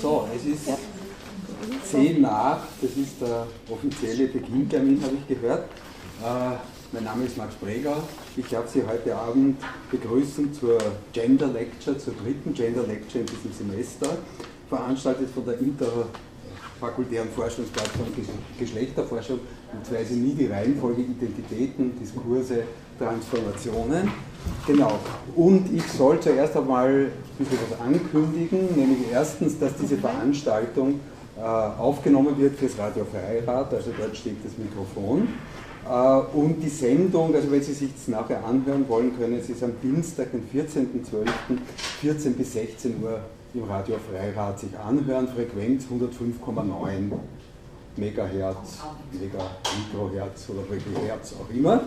So, es ist 10 nach, das ist der offizielle Beginntermin, habe ich gehört. Äh, mein Name ist Max Breger. Ich darf Sie heute Abend begrüßen zur Gender Lecture, zur dritten Gender Lecture in diesem Semester, veranstaltet von der interfakultären Forschungsplattform Geschlechterforschung. Und zwar nie die Reihenfolge Identitäten, Diskurse, Transformationen. Genau. Und ich soll zuerst einmal ein bisschen was ankündigen, nämlich erstens, dass diese Veranstaltung äh, aufgenommen wird fürs Radio Freirad, also dort steht das Mikrofon. Äh, und die Sendung, also wenn Sie sich das nachher anhören wollen, können Sie es am Dienstag, den 14.12., 14 bis 16 Uhr im Radio Freirad sich anhören, Frequenz 105,9 Megahertz, Mega, Mikrohertz oder wie Hertz auch immer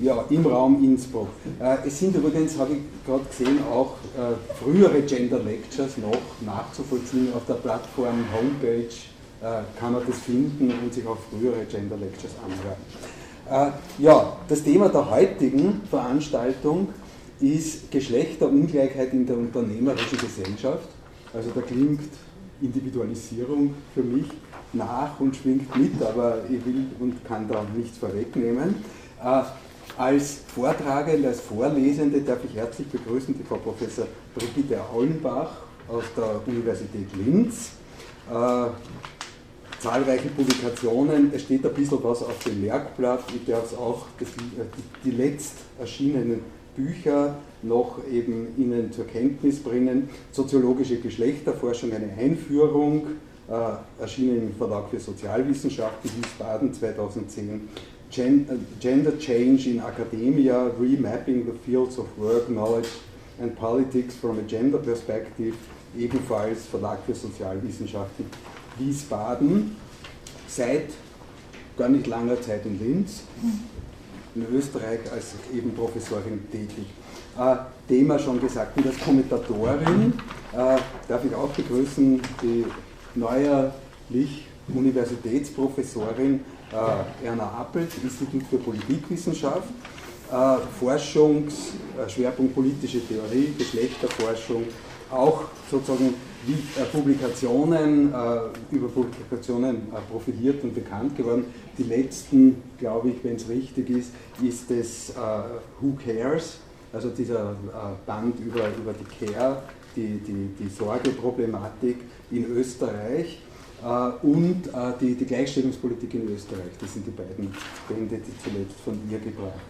ja, im Raum Innsbruck. Äh, es sind übrigens, habe ich gerade gesehen, auch äh, frühere Gender Lectures noch nachzuvollziehen. Auf der Plattform Homepage äh, kann man das finden und sich auch frühere Gender Lectures anhören. Äh, ja, das Thema der heutigen Veranstaltung ist Geschlechterungleichheit in der unternehmerischen Gesellschaft. Also da klingt Individualisierung für mich nach und schwingt mit, aber ich will und kann da nichts vorwegnehmen. Äh, als Vortragende, als Vorlesende darf ich herzlich begrüßen die Frau Professor Brigitte Aulenbach aus der Universität Linz. Äh, zahlreiche Publikationen, es steht ein bisschen was auf dem Merkblatt, ich darf auch das, die, letzt erschienenen Bücher noch eben Ihnen zur Kenntnis bringen. Soziologische Geschlechterforschung, eine Einführung, erschienen im Verlag für Sozialwissenschaften, Wiesbaden 2010. Gender Change in Academia, Remapping the Fields of Work, Knowledge and Politics from a Gender Perspective, ebenfalls Verlag für Sozialwissenschaften, Wiesbaden, seit gar nicht langer Zeit in Linz, in Österreich als eben Professorin tätig. Äh, Thema schon gesagt, und als Kommentatorin äh, darf ich auch begrüßen die neuerlich Universitätsprofessorin äh, Erna Appelt, Institut für Politikwissenschaft, äh, Forschungsschwerpunkt äh, politische Theorie, Geschlechterforschung, auch sozusagen wie Publikationen, über Publikationen profitiert und bekannt geworden. Die letzten, glaube ich, wenn es richtig ist, ist es Who Cares, also dieser Band über, über die Care, die, die, die Sorgeproblematik in Österreich. Äh, und äh, die, die Gleichstellungspolitik in Österreich. Das sind die beiden Bände, die zuletzt von ihr gebracht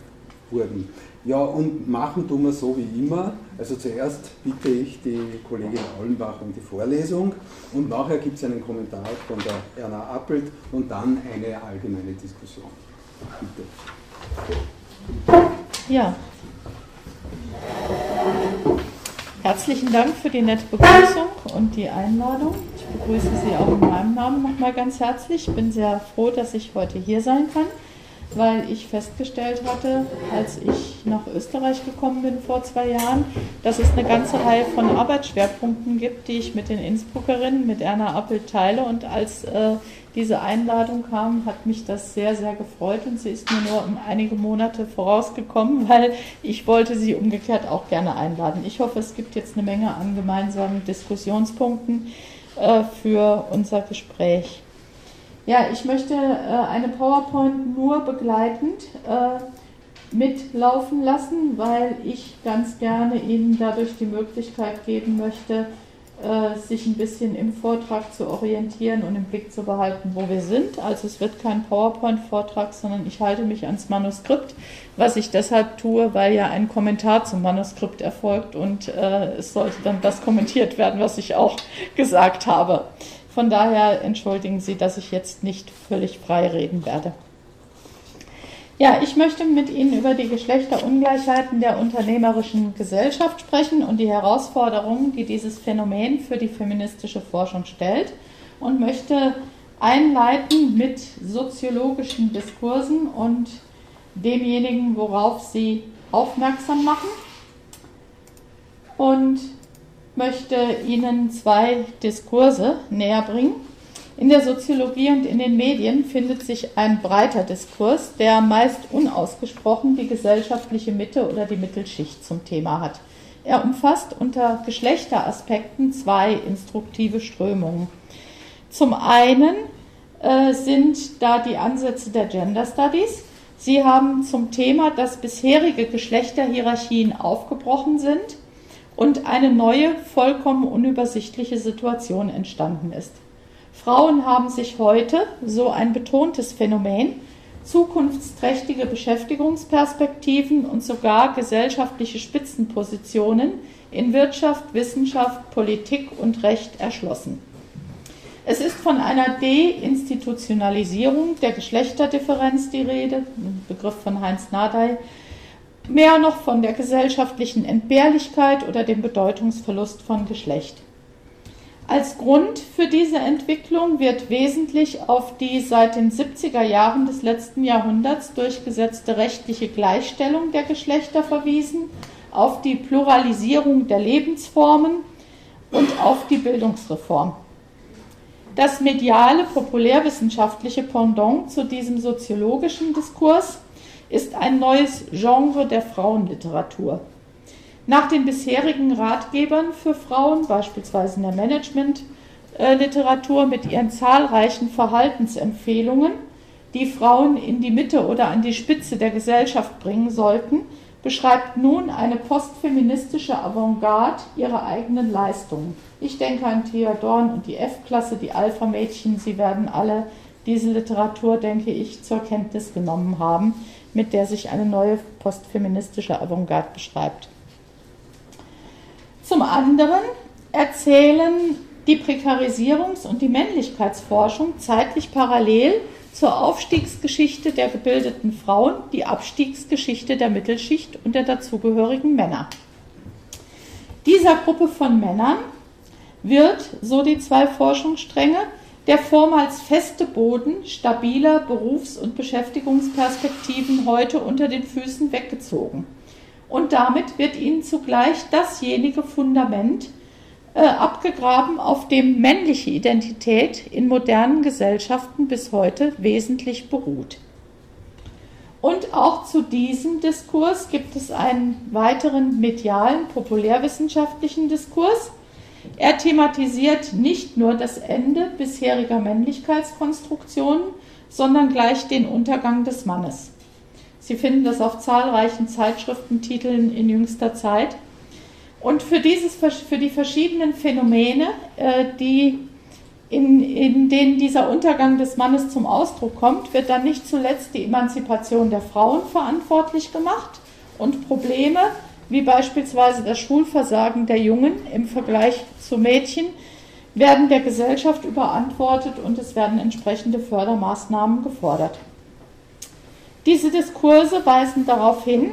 wurden. Ja, und machen tun wir so wie immer. Also zuerst bitte ich die Kollegin Aulenbach um die Vorlesung und nachher gibt es einen Kommentar von der Erna Appelt und dann eine allgemeine Diskussion. Bitte. Ja. Herzlichen Dank für die nette Begrüßung und die Einladung begrüße Sie auch in meinem Namen nochmal ganz herzlich. Ich bin sehr froh, dass ich heute hier sein kann, weil ich festgestellt hatte, als ich nach Österreich gekommen bin vor zwei Jahren, dass es eine ganze Reihe von Arbeitsschwerpunkten gibt, die ich mit den Innsbruckerinnen, mit Erna Appel teile. Und als äh, diese Einladung kam, hat mich das sehr, sehr gefreut und sie ist mir nur um einige Monate vorausgekommen, weil ich wollte sie umgekehrt auch gerne einladen. Ich hoffe, es gibt jetzt eine Menge an gemeinsamen Diskussionspunkten äh, für unser Gespräch. Ja, ich möchte äh, eine PowerPoint nur begleitend äh, mitlaufen lassen, weil ich ganz gerne Ihnen dadurch die Möglichkeit geben möchte, äh, sich ein bisschen im Vortrag zu orientieren und im Blick zu behalten, wo wir sind. Also es wird kein PowerPoint-Vortrag, sondern ich halte mich ans Manuskript, was ich deshalb tue, weil ja ein Kommentar zum Manuskript erfolgt und äh, es sollte dann das kommentiert werden, was ich auch gesagt habe. Von daher entschuldigen Sie, dass ich jetzt nicht völlig frei reden werde. Ja, ich möchte mit Ihnen über die Geschlechterungleichheiten der unternehmerischen Gesellschaft sprechen und die Herausforderungen, die dieses Phänomen für die feministische Forschung stellt und möchte einleiten mit soziologischen Diskursen und demjenigen, worauf sie aufmerksam machen und möchte Ihnen zwei Diskurse näher bringen. In der Soziologie und in den Medien findet sich ein breiter Diskurs, der meist unausgesprochen die gesellschaftliche Mitte oder die Mittelschicht zum Thema hat. Er umfasst unter Geschlechteraspekten zwei instruktive Strömungen. Zum einen äh, sind da die Ansätze der Gender Studies. Sie haben zum Thema, dass bisherige Geschlechterhierarchien aufgebrochen sind und eine neue, vollkommen unübersichtliche Situation entstanden ist. Frauen haben sich heute, so ein betontes Phänomen, zukunftsträchtige Beschäftigungsperspektiven und sogar gesellschaftliche Spitzenpositionen in Wirtschaft, Wissenschaft, Politik und Recht erschlossen. Es ist von einer Deinstitutionalisierung der Geschlechterdifferenz die Rede, ein Begriff von Heinz Nadey, mehr noch von der gesellschaftlichen Entbehrlichkeit oder dem Bedeutungsverlust von Geschlecht. Als Grund für diese Entwicklung wird wesentlich auf die seit den 70er Jahren des letzten Jahrhunderts durchgesetzte rechtliche Gleichstellung der Geschlechter verwiesen, auf die Pluralisierung der Lebensformen und auf die Bildungsreform. Das mediale populärwissenschaftliche Pendant zu diesem soziologischen Diskurs ist ein neues Genre der Frauenliteratur. Nach den bisherigen Ratgebern für Frauen, beispielsweise in der Managementliteratur mit ihren zahlreichen Verhaltensempfehlungen, die Frauen in die Mitte oder an die Spitze der Gesellschaft bringen sollten, beschreibt nun eine postfeministische Avantgarde ihre eigenen Leistungen. Ich denke an Thea Dorn und die F-Klasse, die Alpha-Mädchen, sie werden alle diese Literatur, denke ich, zur Kenntnis genommen haben, mit der sich eine neue postfeministische Avantgarde beschreibt. Zum anderen erzählen die Prekarisierungs- und die Männlichkeitsforschung zeitlich parallel zur Aufstiegsgeschichte der gebildeten Frauen die Abstiegsgeschichte der Mittelschicht und der dazugehörigen Männer. Dieser Gruppe von Männern wird, so die zwei Forschungsstränge, der vormals feste Boden stabiler Berufs- und Beschäftigungsperspektiven heute unter den Füßen weggezogen und damit wird ihnen zugleich dasjenige Fundament äh, abgegraben, auf dem männliche Identität in modernen Gesellschaften bis heute wesentlich beruht. Und auch zu diesem Diskurs gibt es einen weiteren medialen, populärwissenschaftlichen Diskurs. Er thematisiert nicht nur das Ende bisheriger Männlichkeitskonstruktionen, sondern gleich den Untergang des Mannes. Sie finden das auf zahlreichen Zeitschriftentiteln in jüngster Zeit. Und für, dieses, für die verschiedenen Phänomene, äh, die in, in denen dieser Untergang des Mannes zum Ausdruck kommt, wird dann nicht zuletzt die Emanzipation der Frauen verantwortlich gemacht und Probleme wie beispielsweise das Schulversagen der Jungen im Vergleich zu Mädchen werden der Gesellschaft überantwortet und es werden entsprechende Fördermaßnahmen gefordert. Diese Diskurse weisen darauf hin,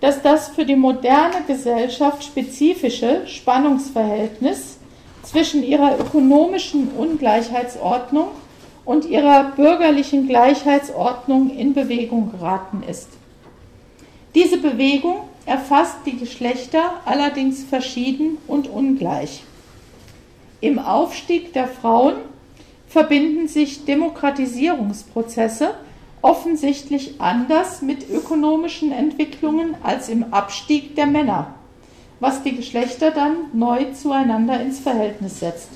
dass das für die moderne Gesellschaft spezifische Spannungsverhältnis zwischen ihrer ökonomischen Ungleichheitsordnung und ihrer bürgerlichen Gleichheitsordnung in Bewegung geraten ist. Diese Bewegung erfasst die Geschlechter allerdings verschieden und ungleich. Im Aufstieg der Frauen verbinden sich Demokratisierungsprozesse offensichtlich anders mit ökonomischen Entwicklungen als im Abstieg der Männer, was die Geschlechter dann neu zueinander ins Verhältnis setzt.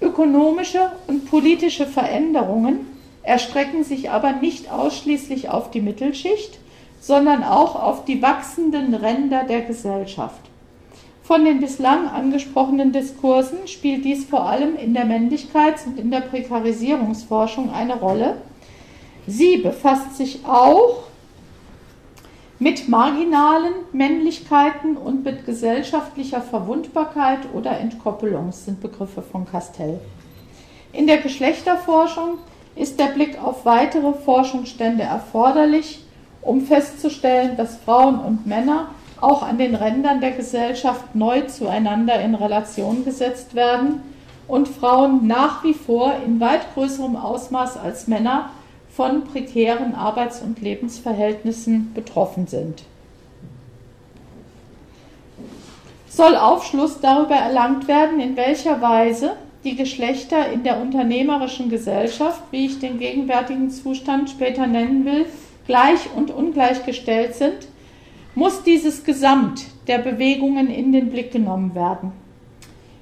Ökonomische und politische Veränderungen erstrecken sich aber nicht ausschließlich auf die Mittelschicht, sondern auch auf die wachsenden Ränder der Gesellschaft. Von den bislang angesprochenen Diskursen spielt dies vor allem in der Männlichkeits- und in der Prekarisierungsforschung eine Rolle, Sie befasst sich auch mit marginalen Männlichkeiten und mit gesellschaftlicher Verwundbarkeit oder Entkoppelung, sind Begriffe von Castell. In der Geschlechterforschung ist der Blick auf weitere Forschungsstände erforderlich, um festzustellen, dass Frauen und Männer auch an den Rändern der Gesellschaft neu zueinander in Relation gesetzt werden und Frauen nach wie vor in weit größerem Ausmaß als Männer von prekären Arbeits- und Lebensverhältnissen betroffen sind. Soll Aufschluss darüber erlangt werden, in welcher Weise die Geschlechter in der unternehmerischen Gesellschaft, wie ich den gegenwärtigen Zustand später nennen will, gleich und ungleichgestellt sind, muss dieses Gesamt der Bewegungen in den Blick genommen werden.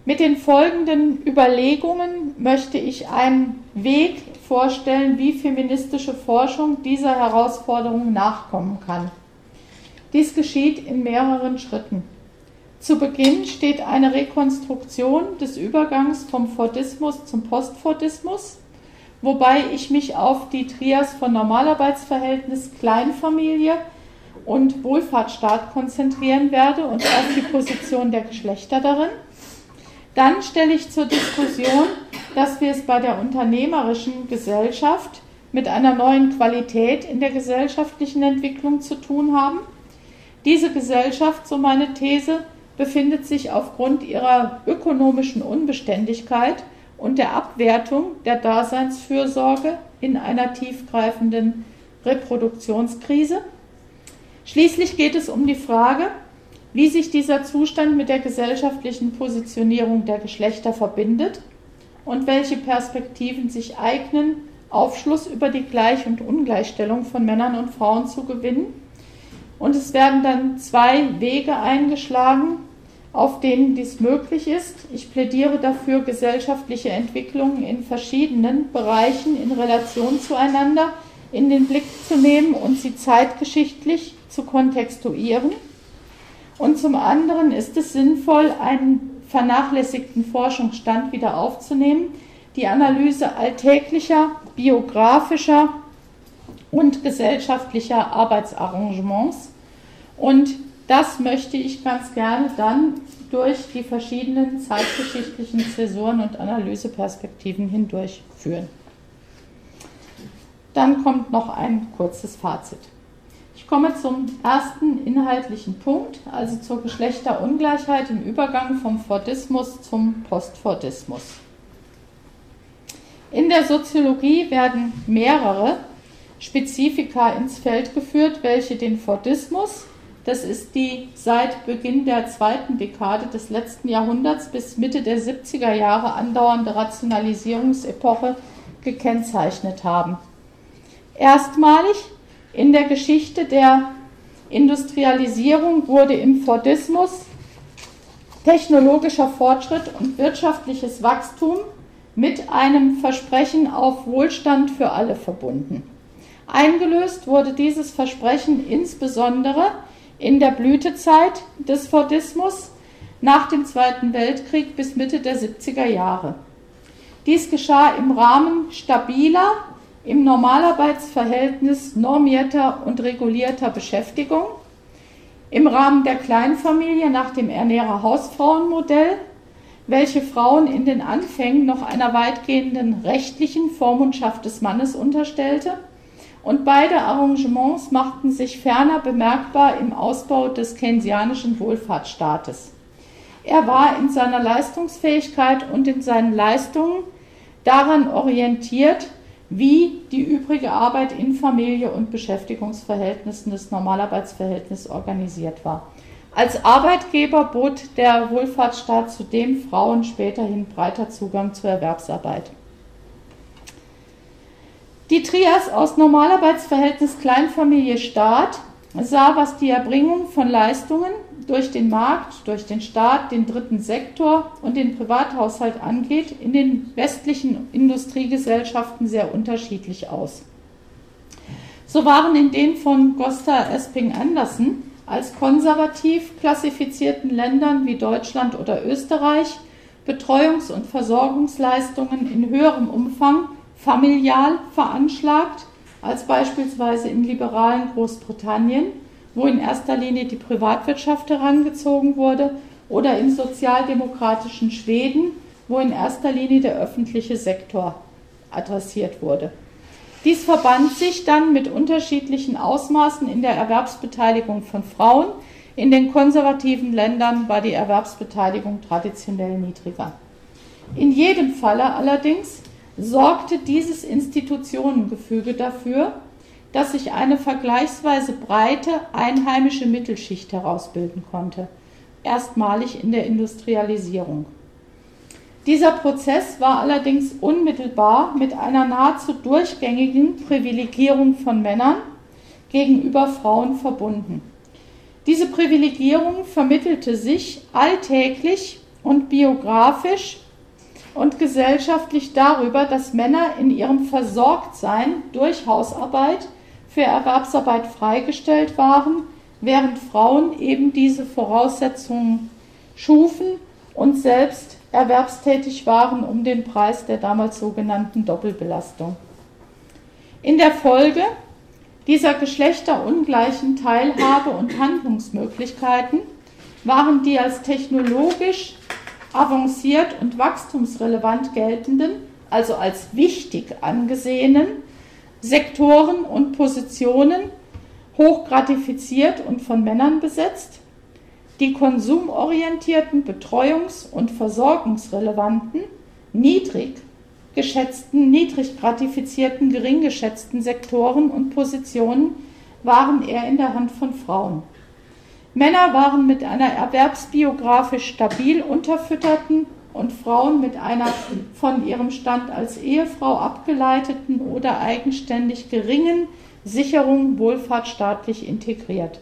Mit den folgenden Überlegungen möchte ich einen Weg vorstellen, wie feministische Forschung dieser Herausforderung nachkommen kann. Dies geschieht in mehreren Schritten. Zu Beginn steht eine Rekonstruktion des Übergangs vom Fordismus zum Postfordismus, wobei ich mich auf die Trias von Normalarbeitsverhältnis, Kleinfamilie und Wohlfahrtsstaat konzentrieren werde und auf die Position der Geschlechter darin. Dann stelle ich zur Diskussion, dass wir es bei der unternehmerischen Gesellschaft mit einer neuen Qualität in der gesellschaftlichen Entwicklung zu tun haben. Diese Gesellschaft, so meine These, befindet sich aufgrund ihrer ökonomischen Unbeständigkeit und der Abwertung der Daseinsfürsorge in einer tiefgreifenden Reproduktionskrise. Schließlich geht es um die Frage, wie sich dieser Zustand mit der gesellschaftlichen Positionierung der Geschlechter verbindet und welche Perspektiven sich eignen, Aufschluss über die Gleich- und Ungleichstellung von Männern und Frauen zu gewinnen. Und es werden dann zwei Wege eingeschlagen, auf denen dies möglich ist. Ich plädiere dafür, gesellschaftliche Entwicklungen in verschiedenen Bereichen in Relation zueinander in den Blick zu nehmen und sie zeitgeschichtlich zu kontextuieren. Und zum anderen ist es sinnvoll, einen vernachlässigten Forschungsstand wieder aufzunehmen, die Analyse alltäglicher, biografischer und gesellschaftlicher Arbeitsarrangements. Und das möchte ich ganz gerne dann durch die verschiedenen zeitgeschichtlichen Zäsuren und Analyseperspektiven hindurchführen. Dann kommt noch ein kurzes Fazit. Komme zum ersten inhaltlichen Punkt, also zur Geschlechterungleichheit im Übergang vom Fordismus zum Postfordismus. In der Soziologie werden mehrere Spezifika ins Feld geführt, welche den Fordismus, das ist die seit Beginn der zweiten Dekade des letzten Jahrhunderts bis Mitte der 70er Jahre andauernde Rationalisierungsepoche gekennzeichnet haben. Erstmalig in der Geschichte der Industrialisierung wurde im Fordismus technologischer Fortschritt und wirtschaftliches Wachstum mit einem Versprechen auf Wohlstand für alle verbunden. Eingelöst wurde dieses Versprechen insbesondere in der Blütezeit des Fordismus nach dem Zweiten Weltkrieg bis Mitte der 70er Jahre. Dies geschah im Rahmen stabiler im Normalarbeitsverhältnis normierter und regulierter Beschäftigung, im Rahmen der Kleinfamilie nach dem Ernährer-Hausfrauenmodell, welche Frauen in den Anfängen noch einer weitgehenden rechtlichen Vormundschaft des Mannes unterstellte, und beide Arrangements machten sich ferner bemerkbar im Ausbau des keynesianischen Wohlfahrtsstaates. Er war in seiner Leistungsfähigkeit und in seinen Leistungen daran orientiert, wie die übrige Arbeit in Familie und Beschäftigungsverhältnissen des Normalarbeitsverhältnisses organisiert war. Als Arbeitgeber bot der Wohlfahrtsstaat zudem Frauen späterhin breiter Zugang zur Erwerbsarbeit. Die Trias aus Normalarbeitsverhältnis Kleinfamilie Staat sah, was die Erbringung von Leistungen durch den Markt, durch den Staat, den dritten Sektor und den Privathaushalt angeht, in den westlichen Industriegesellschaften sehr unterschiedlich aus. So waren in den von Gosta Esping Andersen als konservativ klassifizierten Ländern wie Deutschland oder Österreich Betreuungs- und Versorgungsleistungen in höherem Umfang familial veranschlagt als beispielsweise in liberalen Großbritannien wo in erster Linie die Privatwirtschaft herangezogen wurde, oder im sozialdemokratischen Schweden, wo in erster Linie der öffentliche Sektor adressiert wurde. Dies verband sich dann mit unterschiedlichen Ausmaßen in der Erwerbsbeteiligung von Frauen. In den konservativen Ländern war die Erwerbsbeteiligung traditionell niedriger. In jedem Falle allerdings sorgte dieses Institutionengefüge dafür, dass sich eine vergleichsweise breite einheimische Mittelschicht herausbilden konnte, erstmalig in der Industrialisierung. Dieser Prozess war allerdings unmittelbar mit einer nahezu durchgängigen Privilegierung von Männern gegenüber Frauen verbunden. Diese Privilegierung vermittelte sich alltäglich und biografisch und gesellschaftlich darüber, dass Männer in ihrem Versorgtsein durch Hausarbeit für Erwerbsarbeit freigestellt waren, während Frauen eben diese Voraussetzungen schufen und selbst erwerbstätig waren um den Preis der damals sogenannten Doppelbelastung. In der Folge dieser geschlechterungleichen Teilhabe und Handlungsmöglichkeiten waren die als technologisch avanciert und wachstumsrelevant geltenden, also als wichtig angesehenen Sektoren und Positionen hochgratifiziert und von Männern besetzt, die konsumorientierten, betreuungs- und versorgungsrelevanten, niedrig geschätzten, niedrig gratifizierten, gering geschätzten Sektoren und Positionen waren eher in der Hand von Frauen. Männer waren mit einer erwerbsbiografisch stabil unterfütterten und Frauen mit einer von ihrem Stand als Ehefrau abgeleiteten oder eigenständig geringen Sicherung wohlfahrtsstaatlich integriert.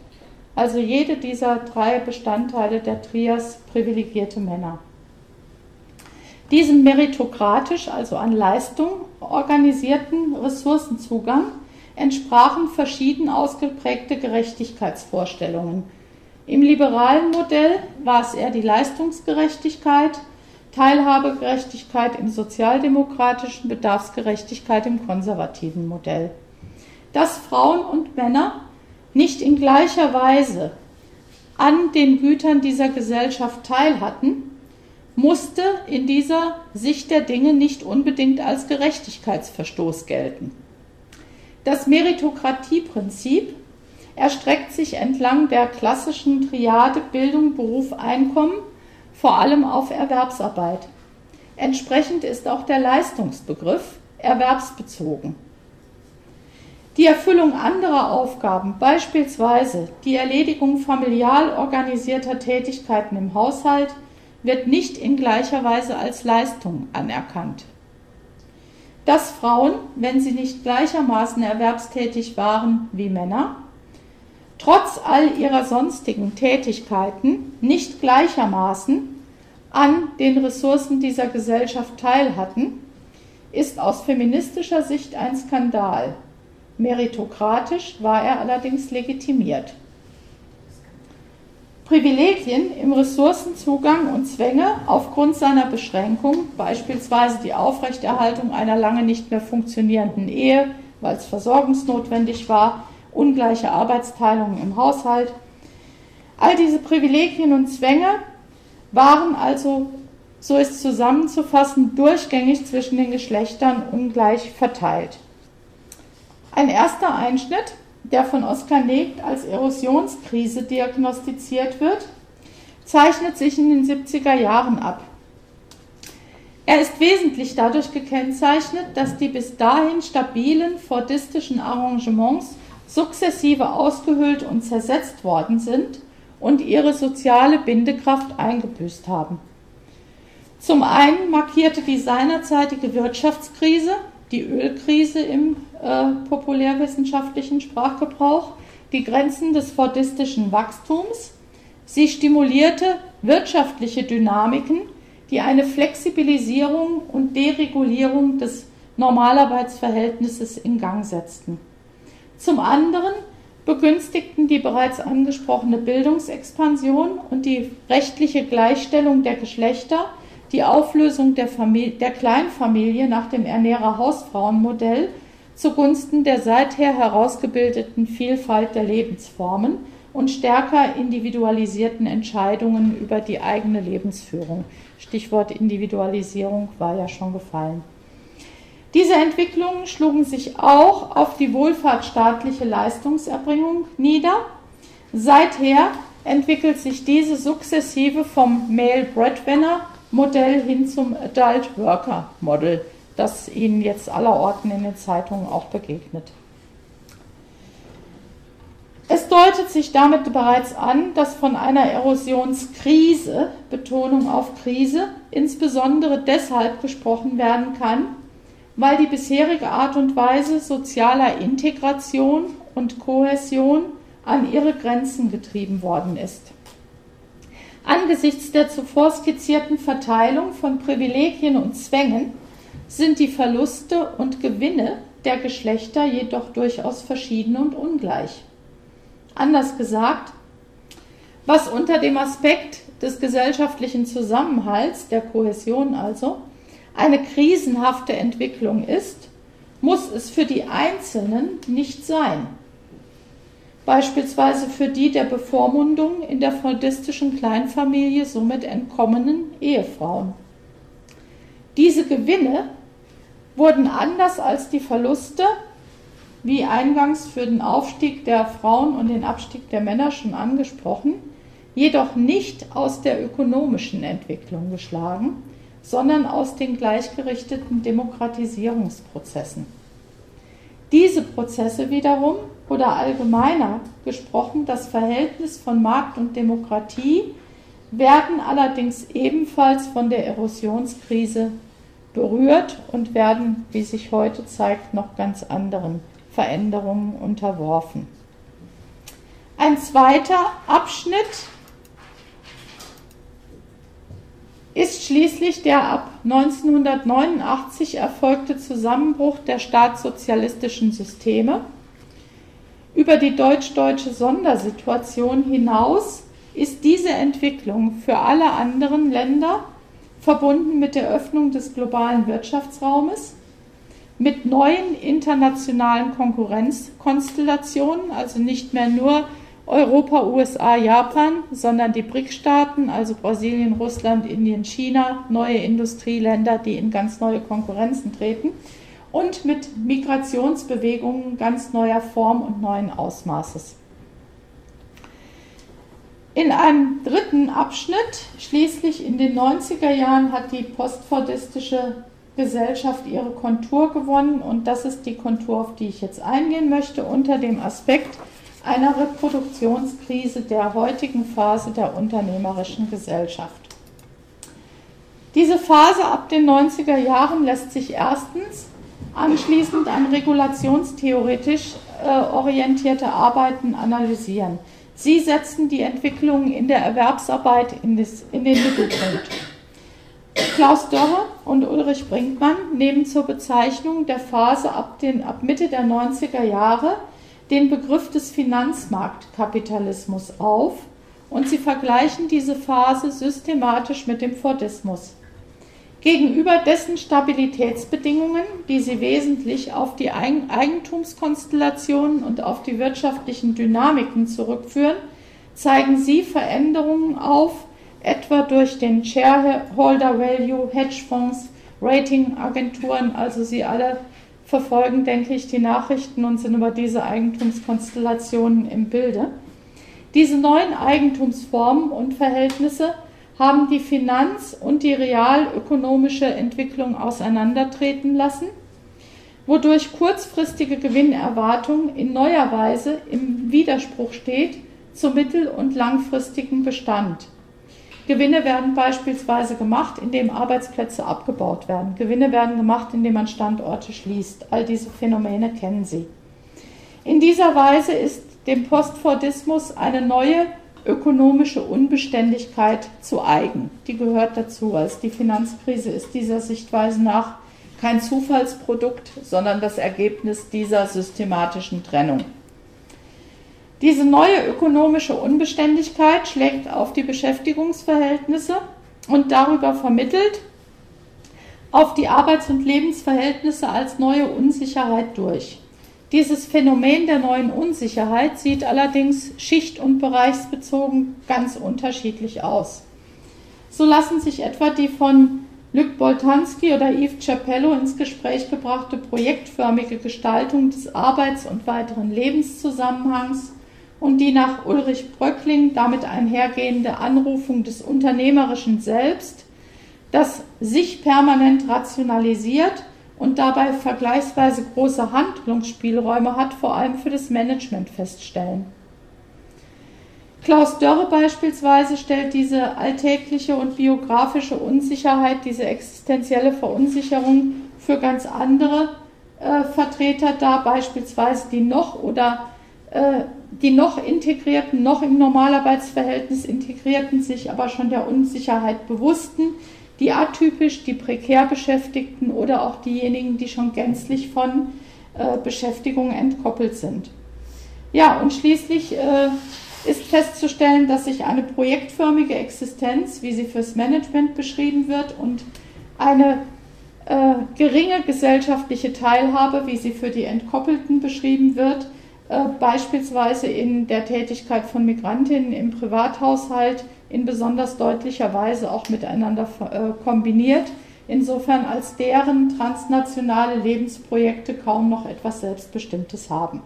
Also jede dieser drei Bestandteile der Trias privilegierte Männer. Diesem meritokratisch, also an Leistung organisierten Ressourcenzugang entsprachen verschieden ausgeprägte Gerechtigkeitsvorstellungen. Im liberalen Modell war es eher die Leistungsgerechtigkeit, Teilhabegerechtigkeit im sozialdemokratischen, Bedarfsgerechtigkeit im konservativen Modell. Dass Frauen und Männer nicht in gleicher Weise an den Gütern dieser Gesellschaft teilhatten, musste in dieser Sicht der Dinge nicht unbedingt als Gerechtigkeitsverstoß gelten. Das Meritokratieprinzip erstreckt sich entlang der klassischen Triade Bildung, Beruf, Einkommen vor allem auf Erwerbsarbeit. Entsprechend ist auch der Leistungsbegriff erwerbsbezogen. Die Erfüllung anderer Aufgaben, beispielsweise die Erledigung familial organisierter Tätigkeiten im Haushalt, wird nicht in gleicher Weise als Leistung anerkannt. Dass Frauen, wenn sie nicht gleichermaßen erwerbstätig waren wie Männer, trotz all ihrer sonstigen Tätigkeiten nicht gleichermaßen an den Ressourcen dieser Gesellschaft teilhatten, ist aus feministischer Sicht ein Skandal. Meritokratisch war er allerdings legitimiert. Privilegien im Ressourcenzugang und Zwänge aufgrund seiner Beschränkung, beispielsweise die Aufrechterhaltung einer lange nicht mehr funktionierenden Ehe, weil es versorgungsnotwendig war, ungleiche Arbeitsteilung im Haushalt. All diese Privilegien und Zwänge waren also, so ist zusammenzufassen, durchgängig zwischen den Geschlechtern ungleich verteilt. Ein erster Einschnitt der von Oskar Negt als Erosionskrise diagnostiziert wird, zeichnet sich in den 70er Jahren ab. Er ist wesentlich dadurch gekennzeichnet, dass die bis dahin stabilen fordistischen Arrangements sukzessive ausgehöhlt und zersetzt worden sind und ihre soziale Bindekraft eingebüßt haben. Zum einen markierte die seinerzeitige Wirtschaftskrise die Ölkrise im äh, populärwissenschaftlichen Sprachgebrauch, die Grenzen des fordistischen Wachstums. Sie stimulierte wirtschaftliche Dynamiken, die eine Flexibilisierung und Deregulierung des Normalarbeitsverhältnisses in Gang setzten. Zum anderen begünstigten die bereits angesprochene Bildungsexpansion und die rechtliche Gleichstellung der Geschlechter die Auflösung der, Familie, der Kleinfamilie nach dem Ernährer-Hausfrauenmodell zugunsten der seither herausgebildeten Vielfalt der Lebensformen und stärker individualisierten Entscheidungen über die eigene Lebensführung. Stichwort Individualisierung war ja schon gefallen. Diese Entwicklungen schlugen sich auch auf die wohlfahrtsstaatliche Leistungserbringung nieder. Seither entwickelt sich diese sukzessive vom Male Breadwinner Modell hin zum Adult Worker Model, das Ihnen jetzt allerorten in den Zeitungen auch begegnet. Es deutet sich damit bereits an, dass von einer Erosionskrise, Betonung auf Krise, insbesondere deshalb gesprochen werden kann, weil die bisherige Art und Weise sozialer Integration und Kohäsion an ihre Grenzen getrieben worden ist. Angesichts der zuvor skizzierten Verteilung von Privilegien und Zwängen sind die Verluste und Gewinne der Geschlechter jedoch durchaus verschieden und ungleich. Anders gesagt, was unter dem Aspekt des gesellschaftlichen Zusammenhalts, der Kohäsion also, eine krisenhafte Entwicklung ist, muss es für die Einzelnen nicht sein. Beispielsweise für die der Bevormundung in der feudistischen Kleinfamilie somit entkommenen Ehefrauen. Diese Gewinne wurden anders als die Verluste, wie eingangs für den Aufstieg der Frauen und den Abstieg der Männer schon angesprochen, jedoch nicht aus der ökonomischen Entwicklung geschlagen, sondern aus den gleichgerichteten Demokratisierungsprozessen. Diese Prozesse wiederum oder allgemeiner gesprochen das Verhältnis von Markt und Demokratie werden allerdings ebenfalls von der Erosionskrise berührt und werden, wie sich heute zeigt, noch ganz anderen Veränderungen unterworfen. Ein zweiter Abschnitt ist schließlich der ab 1989 erfolgte Zusammenbruch der staatssozialistischen Systeme. Über die deutsch-deutsche Sondersituation hinaus ist diese Entwicklung für alle anderen Länder verbunden mit der Öffnung des globalen Wirtschaftsraumes, mit neuen internationalen Konkurrenzkonstellationen, also nicht mehr nur Europa, USA, Japan, sondern die BRIC-Staaten, also Brasilien, Russland, Indien, China, neue Industrieländer, die in ganz neue Konkurrenzen treten und mit Migrationsbewegungen ganz neuer Form und neuen Ausmaßes. In einem dritten Abschnitt, schließlich in den 90er Jahren, hat die postfordistische Gesellschaft ihre Kontur gewonnen und das ist die Kontur, auf die ich jetzt eingehen möchte, unter dem Aspekt, einer Reproduktionskrise der heutigen Phase der unternehmerischen Gesellschaft. Diese Phase ab den 90er Jahren lässt sich erstens anschließend an regulationstheoretisch äh, orientierte Arbeiten analysieren. Sie setzen die Entwicklung in der Erwerbsarbeit in, in den Mittelpunkt. Klaus Dörre und Ulrich Brinkmann nehmen zur Bezeichnung der Phase ab, den, ab Mitte der 90er Jahre den Begriff des Finanzmarktkapitalismus auf und sie vergleichen diese Phase systematisch mit dem Fordismus. Gegenüber dessen Stabilitätsbedingungen, die sie wesentlich auf die Eigentumskonstellationen und auf die wirtschaftlichen Dynamiken zurückführen, zeigen sie Veränderungen auf, etwa durch den Shareholder Value, Hedgefonds, Ratingagenturen, also sie alle verfolgen, denke ich, die Nachrichten und sind über diese Eigentumskonstellationen im Bilde. Diese neuen Eigentumsformen und Verhältnisse haben die Finanz- und die realökonomische Entwicklung auseinandertreten lassen, wodurch kurzfristige Gewinnerwartung in neuer Weise im Widerspruch steht zum mittel- und langfristigen Bestand. Gewinne werden beispielsweise gemacht, indem Arbeitsplätze abgebaut werden. Gewinne werden gemacht, indem man Standorte schließt. All diese Phänomene kennen Sie. In dieser Weise ist dem Postfordismus eine neue ökonomische Unbeständigkeit zu eigen. Die gehört dazu. Also die Finanzkrise ist dieser Sichtweise nach kein Zufallsprodukt, sondern das Ergebnis dieser systematischen Trennung. Diese neue ökonomische Unbeständigkeit schlägt auf die Beschäftigungsverhältnisse und darüber vermittelt auf die Arbeits- und Lebensverhältnisse als neue Unsicherheit durch. Dieses Phänomen der neuen Unsicherheit sieht allerdings schicht- und bereichsbezogen ganz unterschiedlich aus. So lassen sich etwa die von Luc Boltanski oder Yves Capello ins Gespräch gebrachte projektförmige Gestaltung des Arbeits- und weiteren Lebenszusammenhangs und die nach Ulrich Bröckling damit einhergehende Anrufung des Unternehmerischen Selbst, das sich permanent rationalisiert und dabei vergleichsweise große Handlungsspielräume hat, vor allem für das Management feststellen. Klaus Dörre beispielsweise stellt diese alltägliche und biografische Unsicherheit, diese existenzielle Verunsicherung für ganz andere äh, Vertreter dar, beispielsweise die noch oder äh, die noch integrierten, noch im Normalarbeitsverhältnis integrierten, sich aber schon der Unsicherheit bewussten, die atypisch, die prekär Beschäftigten oder auch diejenigen, die schon gänzlich von äh, Beschäftigung entkoppelt sind. Ja, und schließlich äh, ist festzustellen, dass sich eine projektförmige Existenz, wie sie fürs Management beschrieben wird, und eine äh, geringe gesellschaftliche Teilhabe, wie sie für die Entkoppelten beschrieben wird, beispielsweise in der Tätigkeit von Migrantinnen im Privathaushalt in besonders deutlicher Weise auch miteinander äh, kombiniert, insofern als deren transnationale Lebensprojekte kaum noch etwas Selbstbestimmtes haben.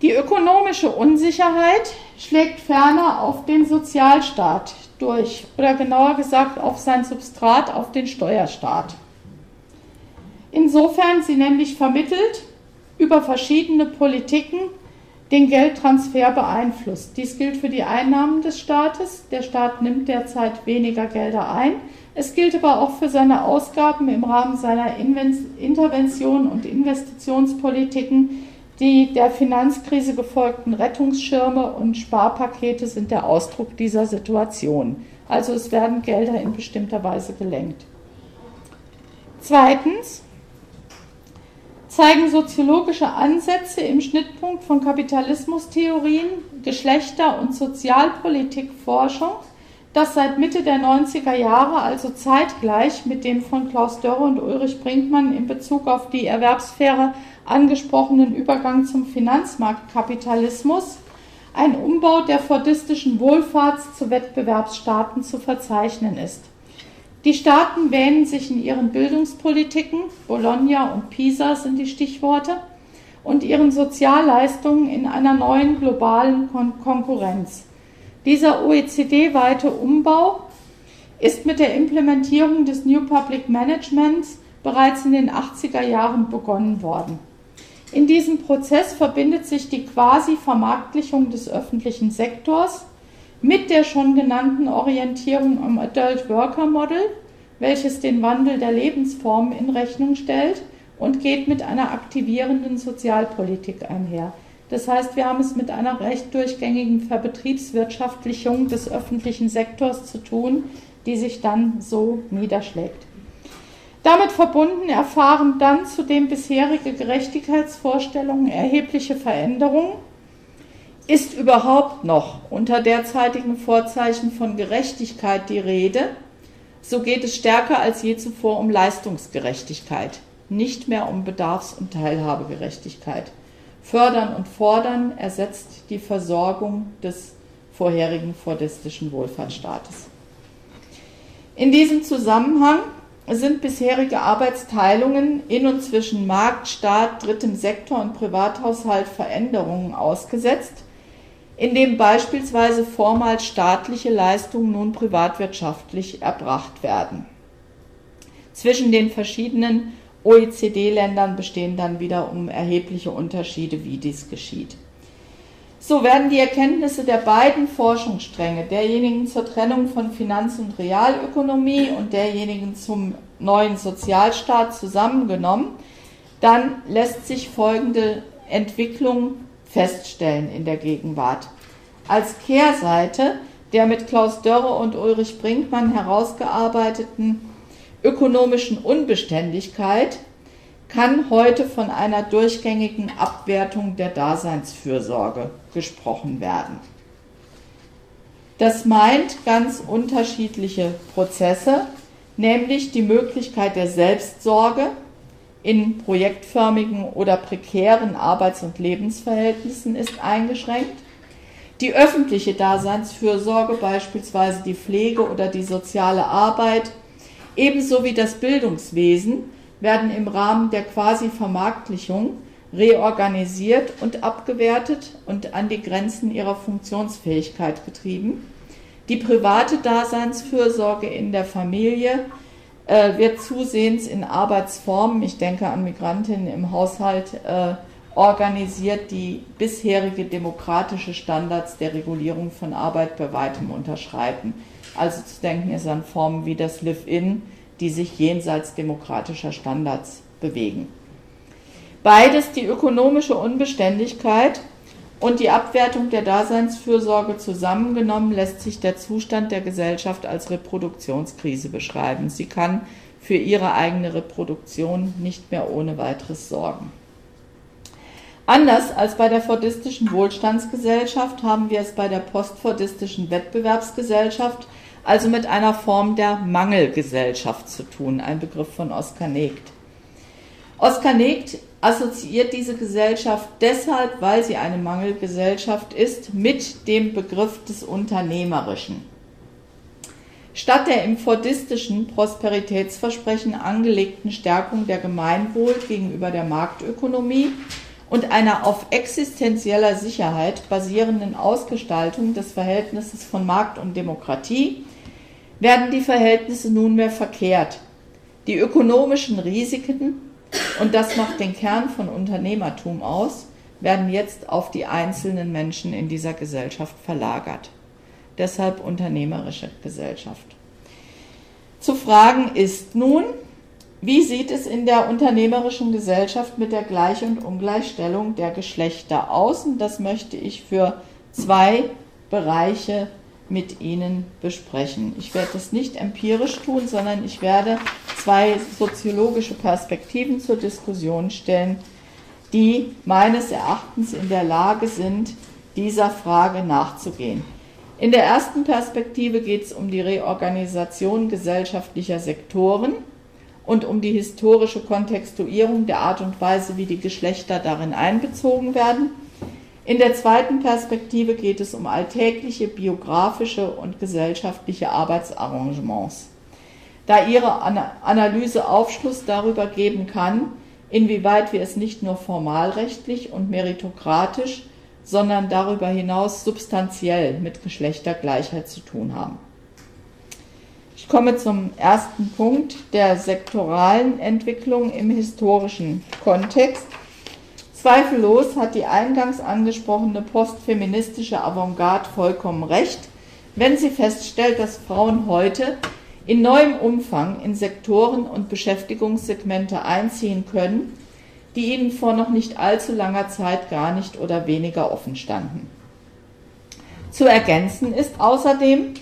Die ökonomische Unsicherheit schlägt ferner auf den Sozialstaat durch, oder genauer gesagt auf sein Substrat, auf den Steuerstaat. Insofern sie nämlich vermittelt über verschiedene Politiken den Geldtransfer beeinflusst. Dies gilt für die Einnahmen des Staates. Der Staat nimmt derzeit weniger Gelder ein. Es gilt aber auch für seine Ausgaben im Rahmen seiner Intervention und Investitionspolitiken. Die der Finanzkrise gefolgten Rettungsschirme und Sparpakete sind der Ausdruck dieser Situation. Also es werden Gelder in bestimmter Weise gelenkt. Zweitens, zeigen soziologische Ansätze im Schnittpunkt von Kapitalismustheorien, Geschlechter- und Sozialpolitikforschung, dass seit Mitte der 90er Jahre, also zeitgleich mit dem von Klaus Dörre und Ulrich Brinkmann in Bezug auf die Erwerbssphäre angesprochenen Übergang zum Finanzmarktkapitalismus, ein Umbau der fordistischen Wohlfahrts- zu Wettbewerbsstaaten zu verzeichnen ist. Die Staaten wähnen sich in ihren Bildungspolitiken, Bologna und Pisa sind die Stichworte, und ihren Sozialleistungen in einer neuen globalen Kon Konkurrenz. Dieser OECD-weite Umbau ist mit der Implementierung des New Public Managements bereits in den 80er Jahren begonnen worden. In diesem Prozess verbindet sich die Quasi-Vermarktlichung des öffentlichen Sektors mit der schon genannten Orientierung am Adult Worker Model, welches den Wandel der Lebensformen in Rechnung stellt und geht mit einer aktivierenden Sozialpolitik einher. Das heißt, wir haben es mit einer recht durchgängigen Verbetriebswirtschaftlichung des öffentlichen Sektors zu tun, die sich dann so niederschlägt. Damit verbunden erfahren dann zudem bisherige Gerechtigkeitsvorstellungen erhebliche Veränderungen ist überhaupt noch unter derzeitigen Vorzeichen von Gerechtigkeit die Rede, so geht es stärker als je zuvor um Leistungsgerechtigkeit, nicht mehr um Bedarfs- und Teilhabegerechtigkeit. Fördern und fordern ersetzt die Versorgung des vorherigen fordistischen Wohlfahrtsstaates. In diesem Zusammenhang sind bisherige Arbeitsteilungen in und zwischen Markt, Staat, drittem Sektor und Privathaushalt Veränderungen ausgesetzt, in dem beispielsweise vormals staatliche Leistungen nun privatwirtschaftlich erbracht werden. Zwischen den verschiedenen OECD-Ländern bestehen dann wiederum erhebliche Unterschiede, wie dies geschieht. So werden die Erkenntnisse der beiden Forschungsstränge, derjenigen zur Trennung von Finanz- und Realökonomie und derjenigen zum neuen Sozialstaat zusammengenommen, dann lässt sich folgende Entwicklung feststellen in der Gegenwart. Als Kehrseite der mit Klaus Dörre und Ulrich Brinkmann herausgearbeiteten ökonomischen Unbeständigkeit kann heute von einer durchgängigen Abwertung der Daseinsfürsorge gesprochen werden. Das meint ganz unterschiedliche Prozesse, nämlich die Möglichkeit der Selbstsorge, in projektförmigen oder prekären Arbeits- und Lebensverhältnissen ist eingeschränkt. Die öffentliche Daseinsfürsorge, beispielsweise die Pflege oder die soziale Arbeit, ebenso wie das Bildungswesen, werden im Rahmen der Quasi-Vermarktlichung reorganisiert und abgewertet und an die Grenzen ihrer Funktionsfähigkeit getrieben. Die private Daseinsfürsorge in der Familie äh, wird zusehends in Arbeitsformen, ich denke an Migrantinnen im Haushalt, äh, organisiert, die bisherige demokratische Standards der Regulierung von Arbeit bei weitem unterschreiten. Also zu denken ist an Formen wie das Live-In, die sich jenseits demokratischer Standards bewegen. Beides die ökonomische Unbeständigkeit und die Abwertung der Daseinsfürsorge zusammengenommen lässt sich der Zustand der Gesellschaft als Reproduktionskrise beschreiben. Sie kann für ihre eigene Reproduktion nicht mehr ohne weiteres sorgen. Anders als bei der fordistischen Wohlstandsgesellschaft haben wir es bei der postfordistischen Wettbewerbsgesellschaft also mit einer Form der Mangelgesellschaft zu tun, ein Begriff von Oskar Negt. Oskar Negt assoziiert diese Gesellschaft deshalb, weil sie eine Mangelgesellschaft ist, mit dem Begriff des Unternehmerischen. Statt der im fordistischen Prosperitätsversprechen angelegten Stärkung der Gemeinwohl gegenüber der Marktökonomie und einer auf existenzieller Sicherheit basierenden Ausgestaltung des Verhältnisses von Markt und Demokratie werden die Verhältnisse nunmehr verkehrt. Die ökonomischen Risiken und das macht den Kern von Unternehmertum aus, werden jetzt auf die einzelnen Menschen in dieser Gesellschaft verlagert. Deshalb unternehmerische Gesellschaft. Zu fragen ist nun, wie sieht es in der unternehmerischen Gesellschaft mit der Gleich- und Ungleichstellung der Geschlechter aus? Und das möchte ich für zwei Bereiche mit Ihnen besprechen. Ich werde das nicht empirisch tun, sondern ich werde zwei soziologische Perspektiven zur Diskussion stellen, die meines Erachtens in der Lage sind, dieser Frage nachzugehen. In der ersten Perspektive geht es um die Reorganisation gesellschaftlicher Sektoren und um die historische Kontextuierung der Art und Weise, wie die Geschlechter darin einbezogen werden. In der zweiten Perspektive geht es um alltägliche biografische und gesellschaftliche Arbeitsarrangements. Da Ihre Analyse Aufschluss darüber geben kann, inwieweit wir es nicht nur formalrechtlich und meritokratisch, sondern darüber hinaus substanziell mit Geschlechtergleichheit zu tun haben. Ich komme zum ersten Punkt der sektoralen Entwicklung im historischen Kontext. Zweifellos hat die eingangs angesprochene postfeministische Avantgarde vollkommen recht, wenn sie feststellt, dass Frauen heute in neuem Umfang in Sektoren und Beschäftigungssegmente einziehen können, die ihnen vor noch nicht allzu langer Zeit gar nicht oder weniger offen standen. Zu ergänzen ist außerdem,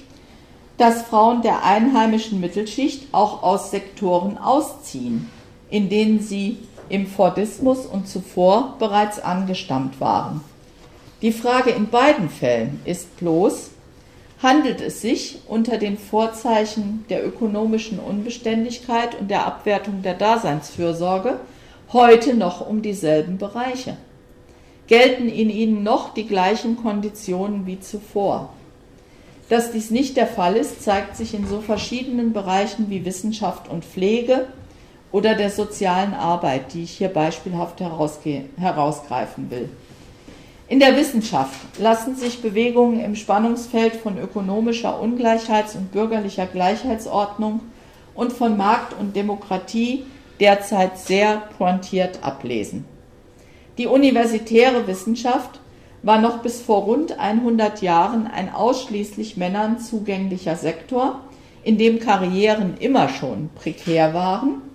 dass Frauen der einheimischen Mittelschicht auch aus Sektoren ausziehen, in denen sie im Fordismus und zuvor bereits angestammt waren. Die Frage in beiden Fällen ist bloß, handelt es sich unter den Vorzeichen der ökonomischen Unbeständigkeit und der Abwertung der Daseinsfürsorge heute noch um dieselben Bereiche? Gelten in ihnen noch die gleichen Konditionen wie zuvor? Dass dies nicht der Fall ist, zeigt sich in so verschiedenen Bereichen wie Wissenschaft und Pflege, oder der sozialen Arbeit, die ich hier beispielhaft herausgreifen will. In der Wissenschaft lassen sich Bewegungen im Spannungsfeld von ökonomischer Ungleichheits- und bürgerlicher Gleichheitsordnung und von Markt und Demokratie derzeit sehr pointiert ablesen. Die universitäre Wissenschaft war noch bis vor rund 100 Jahren ein ausschließlich Männern zugänglicher Sektor, in dem Karrieren immer schon prekär waren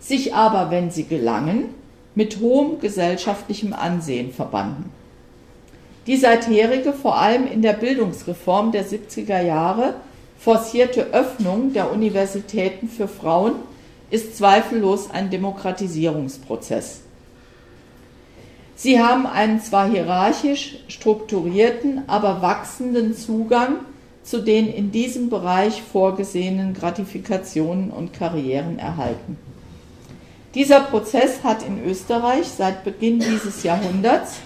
sich aber, wenn sie gelangen, mit hohem gesellschaftlichem Ansehen verbanden. Die seitherige, vor allem in der Bildungsreform der 70er Jahre, forcierte Öffnung der Universitäten für Frauen ist zweifellos ein Demokratisierungsprozess. Sie haben einen zwar hierarchisch strukturierten, aber wachsenden Zugang zu den in diesem Bereich vorgesehenen Gratifikationen und Karrieren erhalten. Dieser Prozess hat in Österreich seit Beginn dieses Jahrhunderts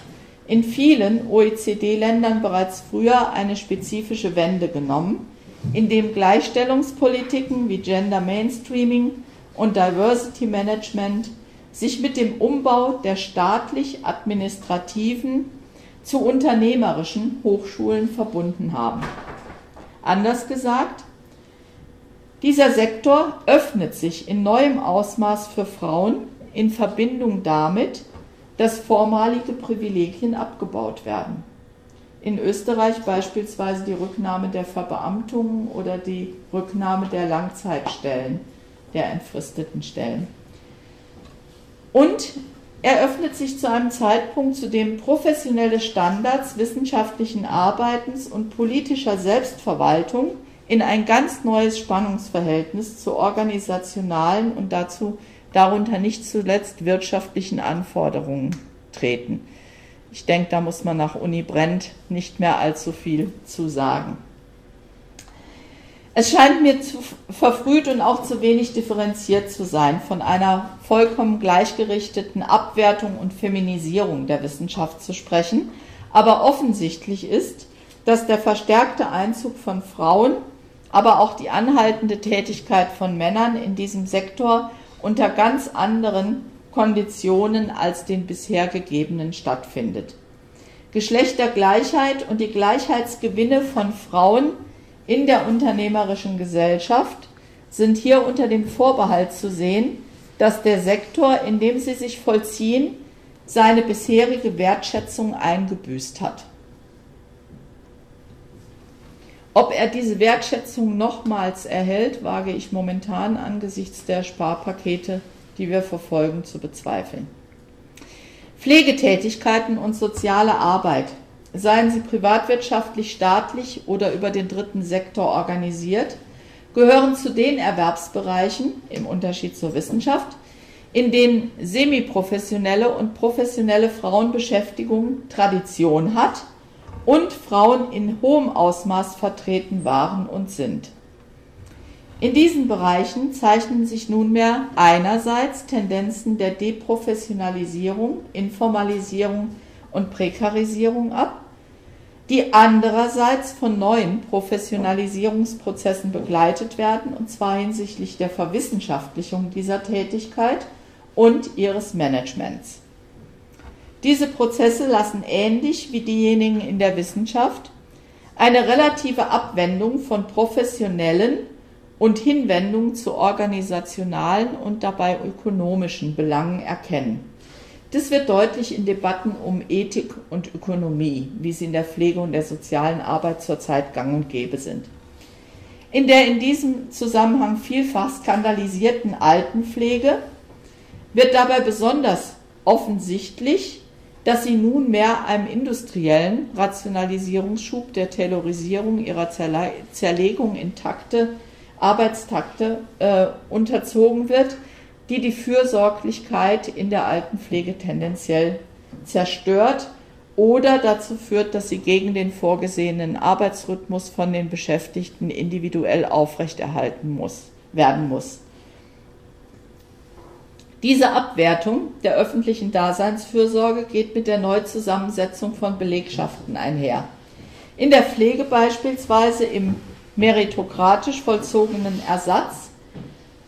in vielen OECD-Ländern bereits früher eine spezifische Wende genommen, indem Gleichstellungspolitiken wie Gender Mainstreaming und Diversity Management sich mit dem Umbau der staatlich-administrativen zu unternehmerischen Hochschulen verbunden haben. Anders gesagt, dieser Sektor öffnet sich in neuem Ausmaß für Frauen in Verbindung damit, dass vormalige Privilegien abgebaut werden. In Österreich beispielsweise die Rücknahme der Verbeamtungen oder die Rücknahme der Langzeitstellen, der entfristeten Stellen. Und eröffnet sich zu einem Zeitpunkt, zu dem professionelle Standards wissenschaftlichen Arbeitens und politischer Selbstverwaltung in ein ganz neues Spannungsverhältnis zu organisationalen und dazu darunter nicht zuletzt wirtschaftlichen Anforderungen treten. Ich denke, da muss man nach Uni Brent nicht mehr allzu viel zu sagen. Es scheint mir zu verfrüht und auch zu wenig differenziert zu sein, von einer vollkommen gleichgerichteten Abwertung und Feminisierung der Wissenschaft zu sprechen. Aber offensichtlich ist, dass der verstärkte Einzug von Frauen, aber auch die anhaltende Tätigkeit von Männern in diesem Sektor unter ganz anderen Konditionen als den bisher gegebenen stattfindet. Geschlechtergleichheit und die Gleichheitsgewinne von Frauen in der unternehmerischen Gesellschaft sind hier unter dem Vorbehalt zu sehen, dass der Sektor, in dem sie sich vollziehen, seine bisherige Wertschätzung eingebüßt hat. Ob er diese Wertschätzung nochmals erhält, wage ich momentan angesichts der Sparpakete, die wir verfolgen, zu bezweifeln. Pflegetätigkeiten und soziale Arbeit seien sie privatwirtschaftlich, staatlich oder über den dritten Sektor organisiert, gehören zu den Erwerbsbereichen, im Unterschied zur Wissenschaft, in denen semiprofessionelle und professionelle Frauenbeschäftigung Tradition hat und Frauen in hohem Ausmaß vertreten waren und sind. In diesen Bereichen zeichnen sich nunmehr einerseits Tendenzen der Deprofessionalisierung, Informalisierung und Prekarisierung ab die andererseits von neuen Professionalisierungsprozessen begleitet werden, und zwar hinsichtlich der Verwissenschaftlichung dieser Tätigkeit und ihres Managements. Diese Prozesse lassen ähnlich wie diejenigen in der Wissenschaft eine relative Abwendung von professionellen und Hinwendung zu organisationalen und dabei ökonomischen Belangen erkennen. Das wird deutlich in Debatten um Ethik und Ökonomie, wie sie in der Pflege und der sozialen Arbeit zurzeit gang und gäbe sind. In der in diesem Zusammenhang vielfach skandalisierten Altenpflege wird dabei besonders offensichtlich, dass sie nunmehr einem industriellen Rationalisierungsschub der Taylorisierung ihrer Zerlegung in Takte, Arbeitstakte äh, unterzogen wird, die die Fürsorglichkeit in der Altenpflege tendenziell zerstört oder dazu führt, dass sie gegen den vorgesehenen Arbeitsrhythmus von den Beschäftigten individuell aufrechterhalten muss, werden muss. Diese Abwertung der öffentlichen Daseinsfürsorge geht mit der Neuzusammensetzung von Belegschaften einher. In der Pflege beispielsweise im meritokratisch vollzogenen Ersatz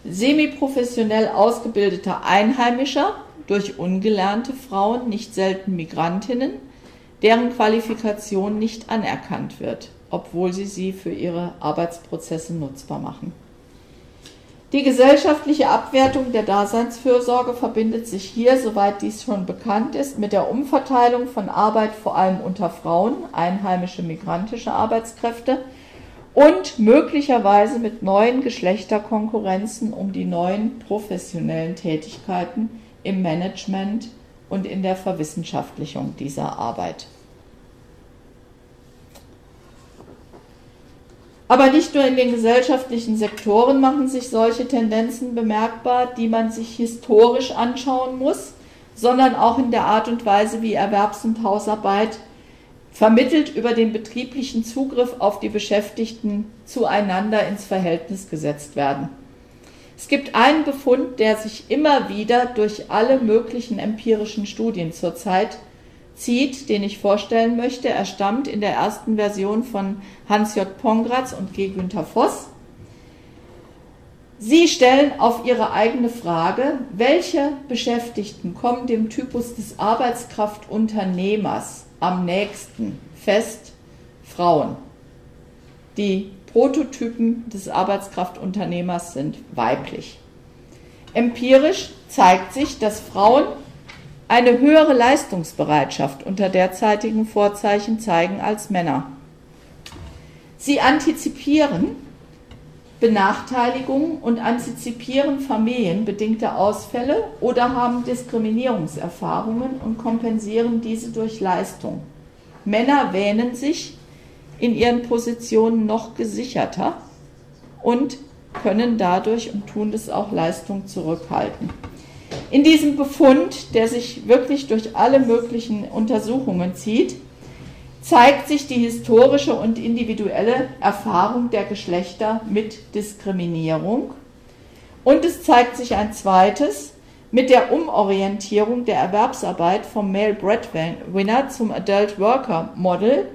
semiprofessionell ausgebildeter Einheimischer durch ungelernte Frauen, nicht selten Migrantinnen, deren Qualifikation nicht anerkannt wird, obwohl sie sie für ihre Arbeitsprozesse nutzbar machen. Die gesellschaftliche Abwertung der Daseinsfürsorge verbindet sich hier, soweit dies schon bekannt ist, mit der Umverteilung von Arbeit vor allem unter Frauen, einheimische migrantische Arbeitskräfte, und möglicherweise mit neuen Geschlechterkonkurrenzen um die neuen professionellen Tätigkeiten im Management und in der Verwissenschaftlichung dieser Arbeit. Aber nicht nur in den gesellschaftlichen Sektoren machen sich solche Tendenzen bemerkbar, die man sich historisch anschauen muss, sondern auch in der Art und Weise, wie Erwerbs- und Hausarbeit vermittelt über den betrieblichen Zugriff auf die Beschäftigten zueinander ins Verhältnis gesetzt werden. Es gibt einen Befund, der sich immer wieder durch alle möglichen empirischen Studien zurzeit zieht, den ich vorstellen möchte. Er stammt in der ersten Version von Hans J. Pongratz und G. Günther Voss. Sie stellen auf Ihre eigene Frage, welche Beschäftigten kommen dem Typus des Arbeitskraftunternehmers am nächsten fest Frauen. Die Prototypen des Arbeitskraftunternehmers sind weiblich. Empirisch zeigt sich, dass Frauen eine höhere Leistungsbereitschaft unter derzeitigen Vorzeichen zeigen als Männer. Sie antizipieren Benachteiligung und antizipieren familienbedingte Ausfälle oder haben Diskriminierungserfahrungen und kompensieren diese durch Leistung. Männer wähnen sich in ihren Positionen noch gesicherter und können dadurch und tun das auch Leistung zurückhalten. In diesem Befund, der sich wirklich durch alle möglichen Untersuchungen zieht, zeigt sich die historische und individuelle Erfahrung der Geschlechter mit Diskriminierung. Und es zeigt sich ein zweites mit der Umorientierung der Erwerbsarbeit vom Male Breadwinner zum Adult Worker Model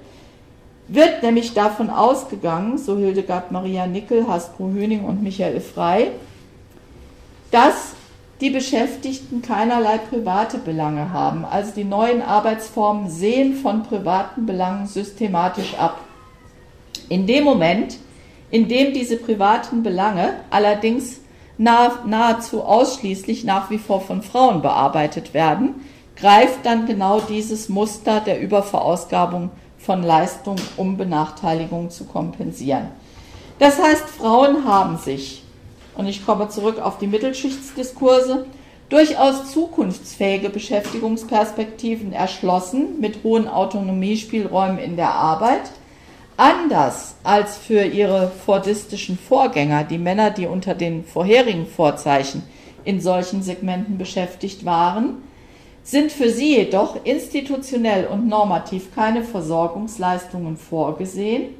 wird nämlich davon ausgegangen, so Hildegard Maria Nickel, Hasbro Höning und Michael Frey, dass die Beschäftigten keinerlei private Belange haben. Also die neuen Arbeitsformen sehen von privaten Belangen systematisch ab. In dem Moment, in dem diese privaten Belange allerdings nahezu ausschließlich nach wie vor von Frauen bearbeitet werden, greift dann genau dieses Muster der Überverausgabung von Leistung, um Benachteiligung zu kompensieren. Das heißt, Frauen haben sich und ich komme zurück auf die Mittelschichtsdiskurse, durchaus zukunftsfähige Beschäftigungsperspektiven erschlossen mit hohen Autonomiespielräumen in der Arbeit, anders als für ihre fordistischen Vorgänger, die Männer, die unter den vorherigen Vorzeichen in solchen Segmenten beschäftigt waren, sind für sie jedoch institutionell und normativ keine Versorgungsleistungen vorgesehen.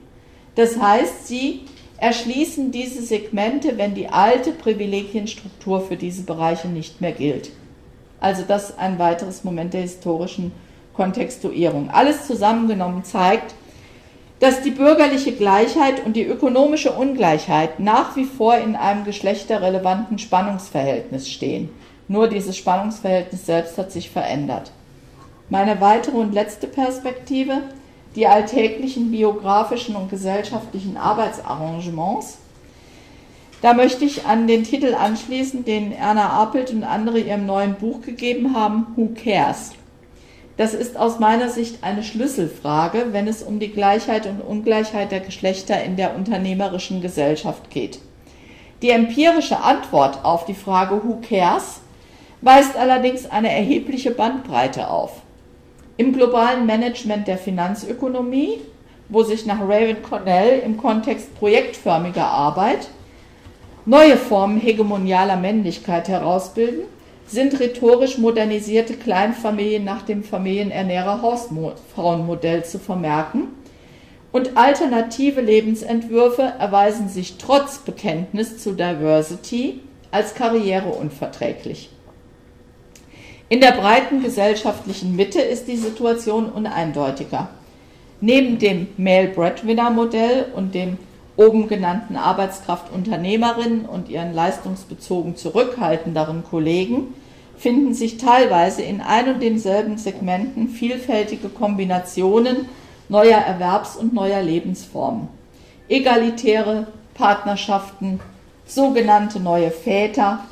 Das heißt, sie erschließen diese Segmente, wenn die alte Privilegienstruktur für diese Bereiche nicht mehr gilt. Also das ist ein weiteres Moment der historischen Kontextuierung. Alles zusammengenommen zeigt, dass die bürgerliche Gleichheit und die ökonomische Ungleichheit nach wie vor in einem geschlechterrelevanten Spannungsverhältnis stehen. Nur dieses Spannungsverhältnis selbst hat sich verändert. Meine weitere und letzte Perspektive die alltäglichen biografischen und gesellschaftlichen Arbeitsarrangements. Da möchte ich an den Titel anschließen, den Erna Apelt und andere ihrem neuen Buch gegeben haben, Who Cares? Das ist aus meiner Sicht eine Schlüsselfrage, wenn es um die Gleichheit und Ungleichheit der Geschlechter in der unternehmerischen Gesellschaft geht. Die empirische Antwort auf die Frage Who Cares weist allerdings eine erhebliche Bandbreite auf im globalen Management der Finanzökonomie, wo sich nach Raven Cornell im Kontext projektförmiger Arbeit neue Formen hegemonialer Männlichkeit herausbilden, sind rhetorisch modernisierte Kleinfamilien nach dem Familienernährer Hausfrauenmodell zu vermerken und alternative Lebensentwürfe erweisen sich trotz Bekenntnis zu Diversity als karriereunverträglich. In der breiten gesellschaftlichen Mitte ist die Situation uneindeutiger. Neben dem Male Breadwinner Modell und dem oben genannten Arbeitskraftunternehmerinnen und ihren leistungsbezogen zurückhaltenderen Kollegen finden sich teilweise in ein und denselben Segmenten vielfältige Kombinationen neuer Erwerbs- und neuer Lebensformen. Egalitäre Partnerschaften, sogenannte neue Väter,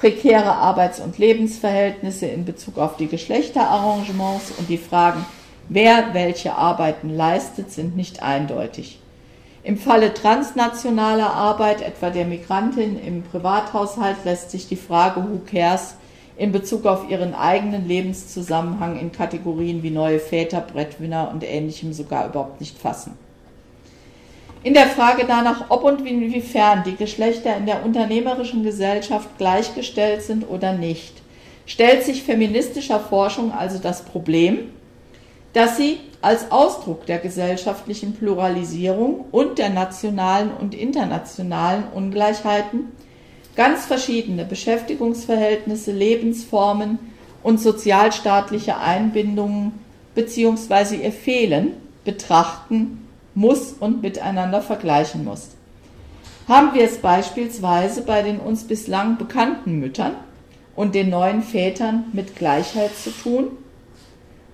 prekäre Arbeits- und Lebensverhältnisse in Bezug auf die Geschlechterarrangements und die Fragen, wer welche Arbeiten leistet, sind nicht eindeutig. Im Falle transnationaler Arbeit, etwa der Migrantin im Privathaushalt, lässt sich die Frage Who cares in Bezug auf ihren eigenen Lebenszusammenhang in Kategorien wie neue Väter, Brettwinner und ähnlichem sogar überhaupt nicht fassen. In der Frage danach, ob und inwiefern die Geschlechter in der unternehmerischen Gesellschaft gleichgestellt sind oder nicht, stellt sich feministischer Forschung also das Problem, dass sie als Ausdruck der gesellschaftlichen Pluralisierung und der nationalen und internationalen Ungleichheiten ganz verschiedene Beschäftigungsverhältnisse, Lebensformen und sozialstaatliche Einbindungen bzw. ihr Fehlen betrachten muss und miteinander vergleichen muss. Haben wir es beispielsweise bei den uns bislang bekannten Müttern und den neuen Vätern mit Gleichheit zu tun?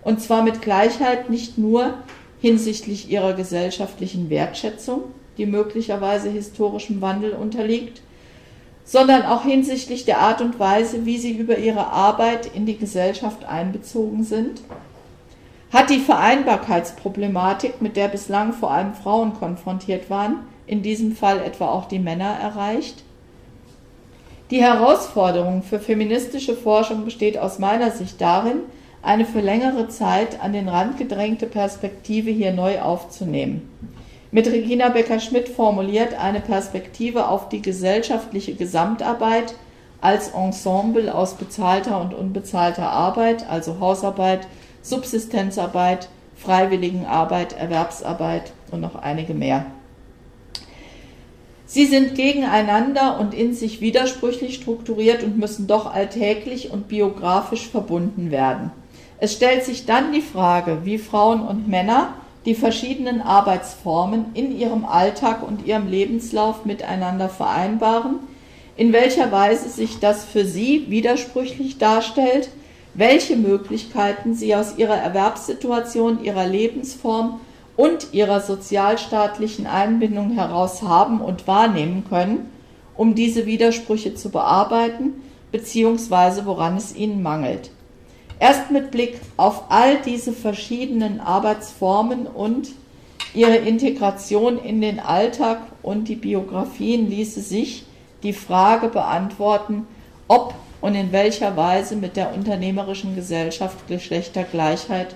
Und zwar mit Gleichheit nicht nur hinsichtlich ihrer gesellschaftlichen Wertschätzung, die möglicherweise historischem Wandel unterliegt, sondern auch hinsichtlich der Art und Weise, wie sie über ihre Arbeit in die Gesellschaft einbezogen sind hat die Vereinbarkeitsproblematik, mit der bislang vor allem Frauen konfrontiert waren, in diesem Fall etwa auch die Männer, erreicht? Die Herausforderung für feministische Forschung besteht aus meiner Sicht darin, eine für längere Zeit an den Rand gedrängte Perspektive hier neu aufzunehmen. Mit Regina Becker-Schmidt formuliert eine Perspektive auf die gesellschaftliche Gesamtarbeit als Ensemble aus bezahlter und unbezahlter Arbeit, also Hausarbeit, Subsistenzarbeit, Freiwilligenarbeit, Erwerbsarbeit und noch einige mehr. Sie sind gegeneinander und in sich widersprüchlich strukturiert und müssen doch alltäglich und biografisch verbunden werden. Es stellt sich dann die Frage, wie Frauen und Männer die verschiedenen Arbeitsformen in ihrem Alltag und ihrem Lebenslauf miteinander vereinbaren, in welcher Weise sich das für sie widersprüchlich darstellt, welche Möglichkeiten sie aus ihrer Erwerbssituation, ihrer Lebensform und ihrer sozialstaatlichen Einbindung heraus haben und wahrnehmen können, um diese Widersprüche zu bearbeiten, beziehungsweise woran es ihnen mangelt. Erst mit Blick auf all diese verschiedenen Arbeitsformen und ihre Integration in den Alltag und die Biografien ließe sich die Frage beantworten, ob und in welcher Weise mit der unternehmerischen Gesellschaft Geschlechtergleichheit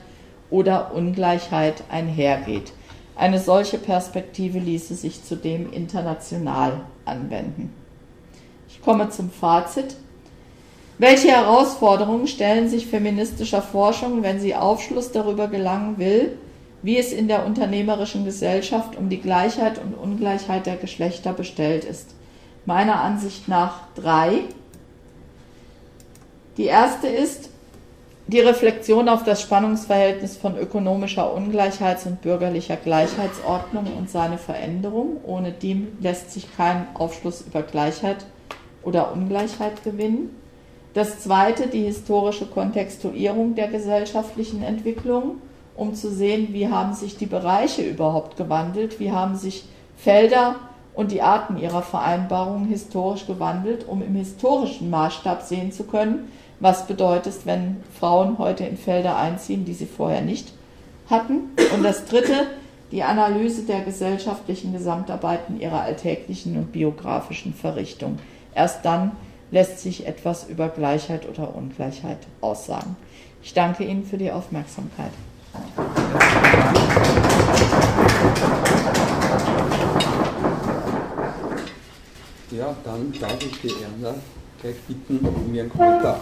oder Ungleichheit einhergeht. Eine solche Perspektive ließe sich zudem international anwenden. Ich komme zum Fazit. Welche Herausforderungen stellen sich feministischer Forschung, wenn sie Aufschluss darüber gelangen will, wie es in der unternehmerischen Gesellschaft um die Gleichheit und Ungleichheit der Geschlechter bestellt ist? Meiner Ansicht nach drei. Die erste ist, die Reflexion auf das Spannungsverhältnis von ökonomischer Ungleichheits- und bürgerlicher Gleichheitsordnung und seine Veränderung. Ohne die lässt sich kein Aufschluss über Gleichheit oder Ungleichheit gewinnen. Das zweite, die historische Kontextuierung der gesellschaftlichen Entwicklung, um zu sehen, wie haben sich die Bereiche überhaupt gewandelt, wie haben sich Felder und die Arten ihrer Vereinbarungen historisch gewandelt, um im historischen Maßstab sehen zu können, was bedeutet, wenn Frauen heute in Felder einziehen, die sie vorher nicht hatten. Und das Dritte, die Analyse der gesellschaftlichen Gesamtarbeiten ihrer alltäglichen und biografischen Verrichtung. Erst dann lässt sich etwas über Gleichheit oder Ungleichheit aussagen. Ich danke Ihnen für die Aufmerksamkeit. Ja, dann darf ich die Erna gleich bitten, um ihren Kommentar.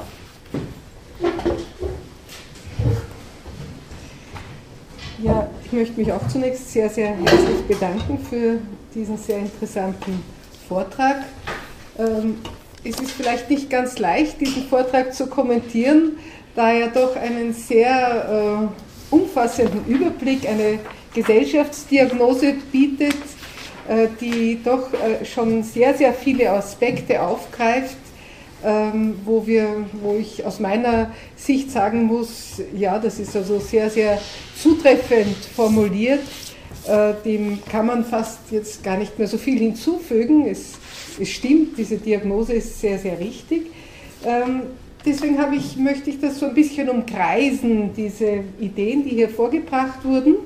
Ja, ich möchte mich auch zunächst sehr, sehr herzlich bedanken für diesen sehr interessanten Vortrag. Ähm, es ist vielleicht nicht ganz leicht, diesen Vortrag zu kommentieren, da er doch einen sehr äh, umfassenden Überblick, eine Gesellschaftsdiagnose bietet, äh, die doch äh, schon sehr, sehr viele Aspekte aufgreift, ähm, wo, wir, wo ich aus meiner Sicht sagen muss, ja, das ist also sehr, sehr zutreffend formuliert. Äh, dem kann man fast jetzt gar nicht mehr so viel hinzufügen. Es, es stimmt, diese Diagnose ist sehr, sehr richtig. Ähm, deswegen ich, möchte ich das so ein bisschen umkreisen, diese Ideen, die hier vorgebracht wurden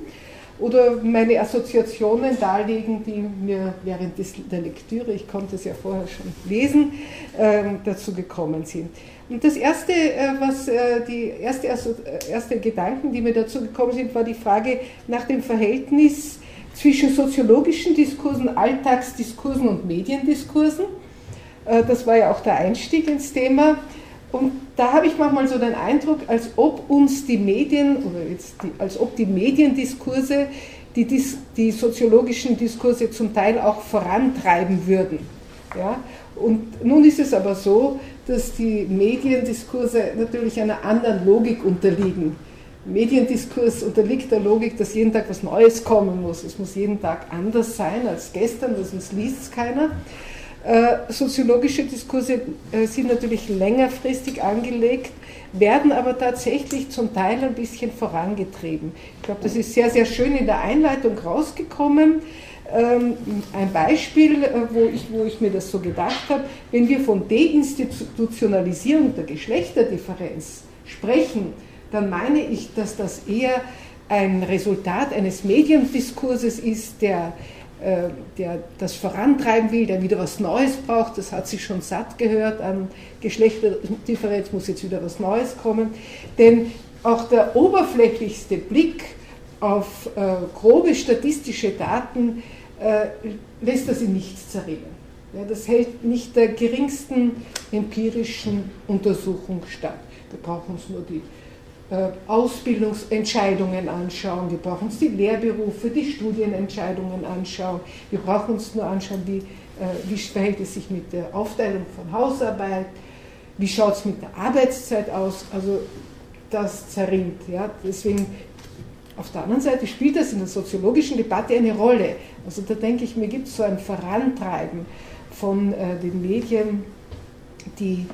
oder meine Assoziationen darlegen, die mir während der Lektüre, ich konnte es ja vorher schon lesen, äh, dazu gekommen sind. Und das erste, äh, was äh, die erste, also, erste Gedanken, die mir dazu gekommen sind, war die Frage nach dem Verhältnis zwischen soziologischen Diskursen, Alltagsdiskursen und Mediendiskursen. Äh, das war ja auch der Einstieg ins Thema. Und da habe ich manchmal so den Eindruck, als ob uns die Medien, oder jetzt die, als ob die Mediendiskurse die, die soziologischen Diskurse zum Teil auch vorantreiben würden. Ja? Und nun ist es aber so, dass die Mediendiskurse natürlich einer anderen Logik unterliegen. Mediendiskurs unterliegt der Logik, dass jeden Tag was Neues kommen muss. Es muss jeden Tag anders sein als gestern, sonst liest es keiner. Äh, soziologische Diskurse äh, sind natürlich längerfristig angelegt, werden aber tatsächlich zum Teil ein bisschen vorangetrieben. Ich glaube, das ist sehr, sehr schön in der Einleitung rausgekommen. Ähm, ein Beispiel, äh, wo ich, wo ich mir das so gedacht habe, wenn wir von Deinstitutionalisierung der Geschlechterdifferenz sprechen, dann meine ich, dass das eher ein Resultat eines Mediendiskurses ist, der der das vorantreiben will, der wieder was Neues braucht. Das hat sich schon satt gehört an Geschlechterdifferenz, muss jetzt wieder was Neues kommen. Denn auch der oberflächlichste Blick auf äh, grobe statistische Daten äh, lässt das in nichts zerrinnen. Ja, das hält nicht der geringsten empirischen Untersuchung statt. Wir brauchen uns nur die äh, Ausbildungsentscheidungen anschauen, wir brauchen uns die Lehrberufe, die Studienentscheidungen anschauen, wir brauchen uns nur anschauen, wie, äh, wie verhält es sich mit der Aufteilung von Hausarbeit, wie schaut es mit der Arbeitszeit aus, also das zerrinnt. Ja? Deswegen, auf der anderen Seite spielt das in der soziologischen Debatte eine Rolle. Also da denke ich, mir gibt es so ein Vorantreiben von äh, den Medien, die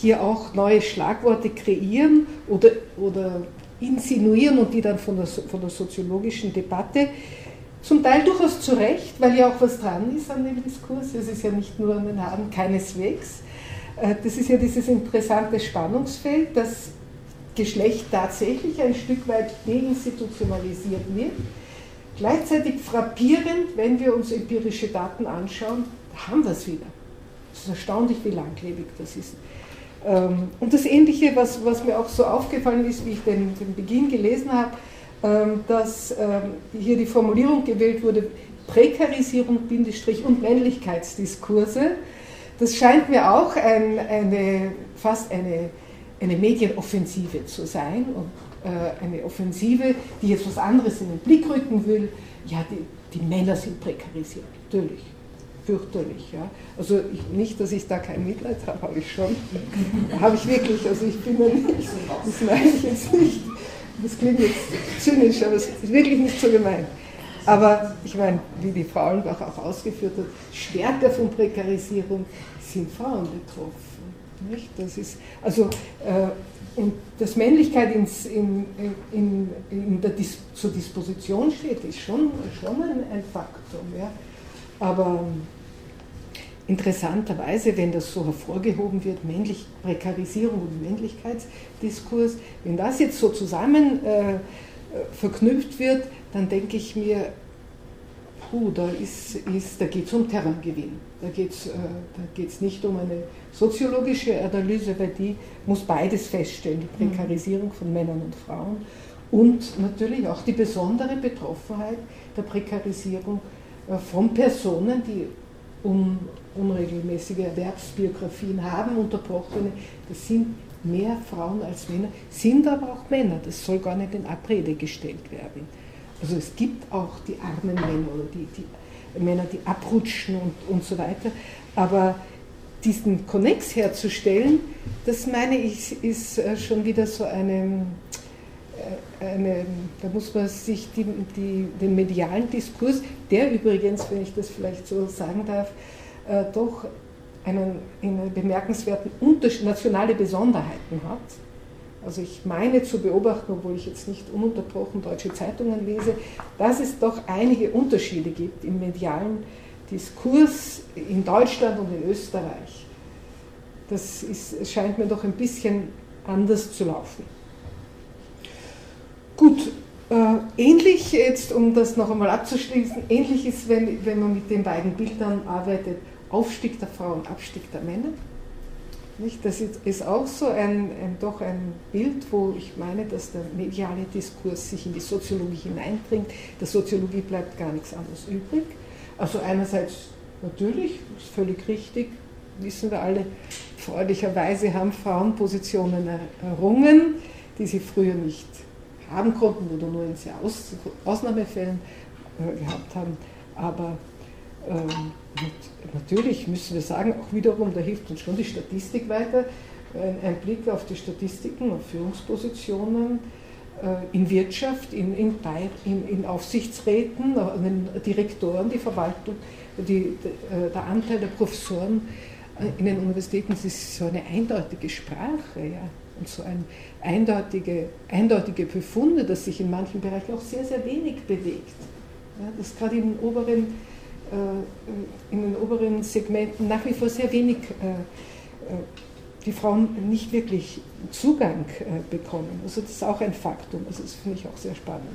hier auch neue Schlagworte kreieren oder, oder insinuieren und die dann von der, von der soziologischen Debatte zum Teil durchaus zu Recht, weil ja auch was dran ist an dem Diskurs. Es ist ja nicht nur an den Haaren, keineswegs. Äh, das ist ja dieses interessante Spannungsfeld, dass Geschlecht tatsächlich ein Stück weit deinstitutionalisiert wird. Gleichzeitig frappierend, wenn wir uns empirische Daten anschauen, haben wir es wieder. Es ist erstaunlich, wie langlebig das ist. Ähm, und das Ähnliche, was, was mir auch so aufgefallen ist, wie ich den, den Beginn gelesen habe, ähm, dass ähm, hier die Formulierung gewählt wurde, Prekarisierung, und Männlichkeitsdiskurse. Das scheint mir auch ein, eine, fast eine, eine Medienoffensive zu sein und äh, eine Offensive, die jetzt was anderes in den Blick rücken will. Ja, die, die Männer sind prekarisiert, natürlich fürchterlich. Ja. Also ich, nicht, dass ich da kein Mitleid habe, habe ich schon. habe ich wirklich. Also ich bin ja nicht, das meine ich jetzt nicht. Das klingt jetzt zynisch, aber es ist wirklich nicht so gemeint. Aber ich meine, wie die Frauenbach auch ausgeführt hat, stärker von Prekarisierung sind Frauen betroffen. Nicht? Das ist, also, äh, und dass Männlichkeit ins, in, in, in der Dis zur Disposition steht, ist schon, schon ein, ein Faktum. Ja? Aber interessanterweise, wenn das so hervorgehoben wird, männlich Prekarisierung und Männlichkeitsdiskurs, wenn das jetzt so zusammen äh, verknüpft wird, dann denke ich mir, puh, da, ist, ist, da geht es um Terraingewinn. Da geht es äh, nicht um eine soziologische Analyse, weil die muss beides feststellen, die mhm. Prekarisierung von Männern und Frauen und natürlich auch die besondere Betroffenheit der Prekarisierung äh, von Personen, die un, unregelmäßige Erwerbsbiografien haben, unterbrochene, das sind mehr Frauen als Männer, sind aber auch Männer, das soll gar nicht in Abrede gestellt werden. Also es gibt auch die armen Männer oder die, die Männer, die abrutschen und, und so weiter, aber diesen Konnex herzustellen, das meine ich, ist äh, schon wieder so eine, äh, eine da muss man sich die, die, den medialen Diskurs, der übrigens, wenn ich das vielleicht so sagen darf, äh, doch einen, einen bemerkenswerten Unterschied, nationale Besonderheiten hat. Also ich meine zu beobachten, obwohl ich jetzt nicht ununterbrochen deutsche Zeitungen lese, dass es doch einige Unterschiede gibt im medialen Diskurs in Deutschland und in Österreich. Das ist, scheint mir doch ein bisschen anders zu laufen. Gut, äh, ähnlich jetzt, um das noch einmal abzuschließen, ähnlich ist, wenn, wenn man mit den beiden Bildern arbeitet, Aufstieg der Frau und Abstieg der Männer. Nicht? Das ist auch so ein, ein, doch ein Bild, wo ich meine, dass der mediale Diskurs sich in die Soziologie hineindringt. Der Soziologie bleibt gar nichts anderes übrig. Also einerseits natürlich, ist völlig richtig, wissen wir alle, freudigerweise haben Frauen Positionen errungen, die sie früher nicht haben konnten oder nur in sehr Aus Ausnahmefällen äh, gehabt haben. Aber ähm, natürlich müssen wir sagen, auch wiederum, da hilft uns schon die Statistik weiter. Ein, ein Blick auf die Statistiken, auf Führungspositionen äh, in Wirtschaft, in, in, in, in Aufsichtsräten, an den Direktoren, die Verwaltung, die, äh, der Anteil der Professoren äh, in den Universitäten, das ist so eine eindeutige Sprache. Ja und so ein eindeutige, eindeutige Befunde, dass sich in manchen Bereichen auch sehr, sehr wenig bewegt. Ja, dass gerade in den oberen äh, in den oberen Segmenten nach wie vor sehr wenig äh, äh, die Frauen nicht wirklich Zugang bekommen. Also das ist auch ein Faktum, das finde ich auch sehr spannend.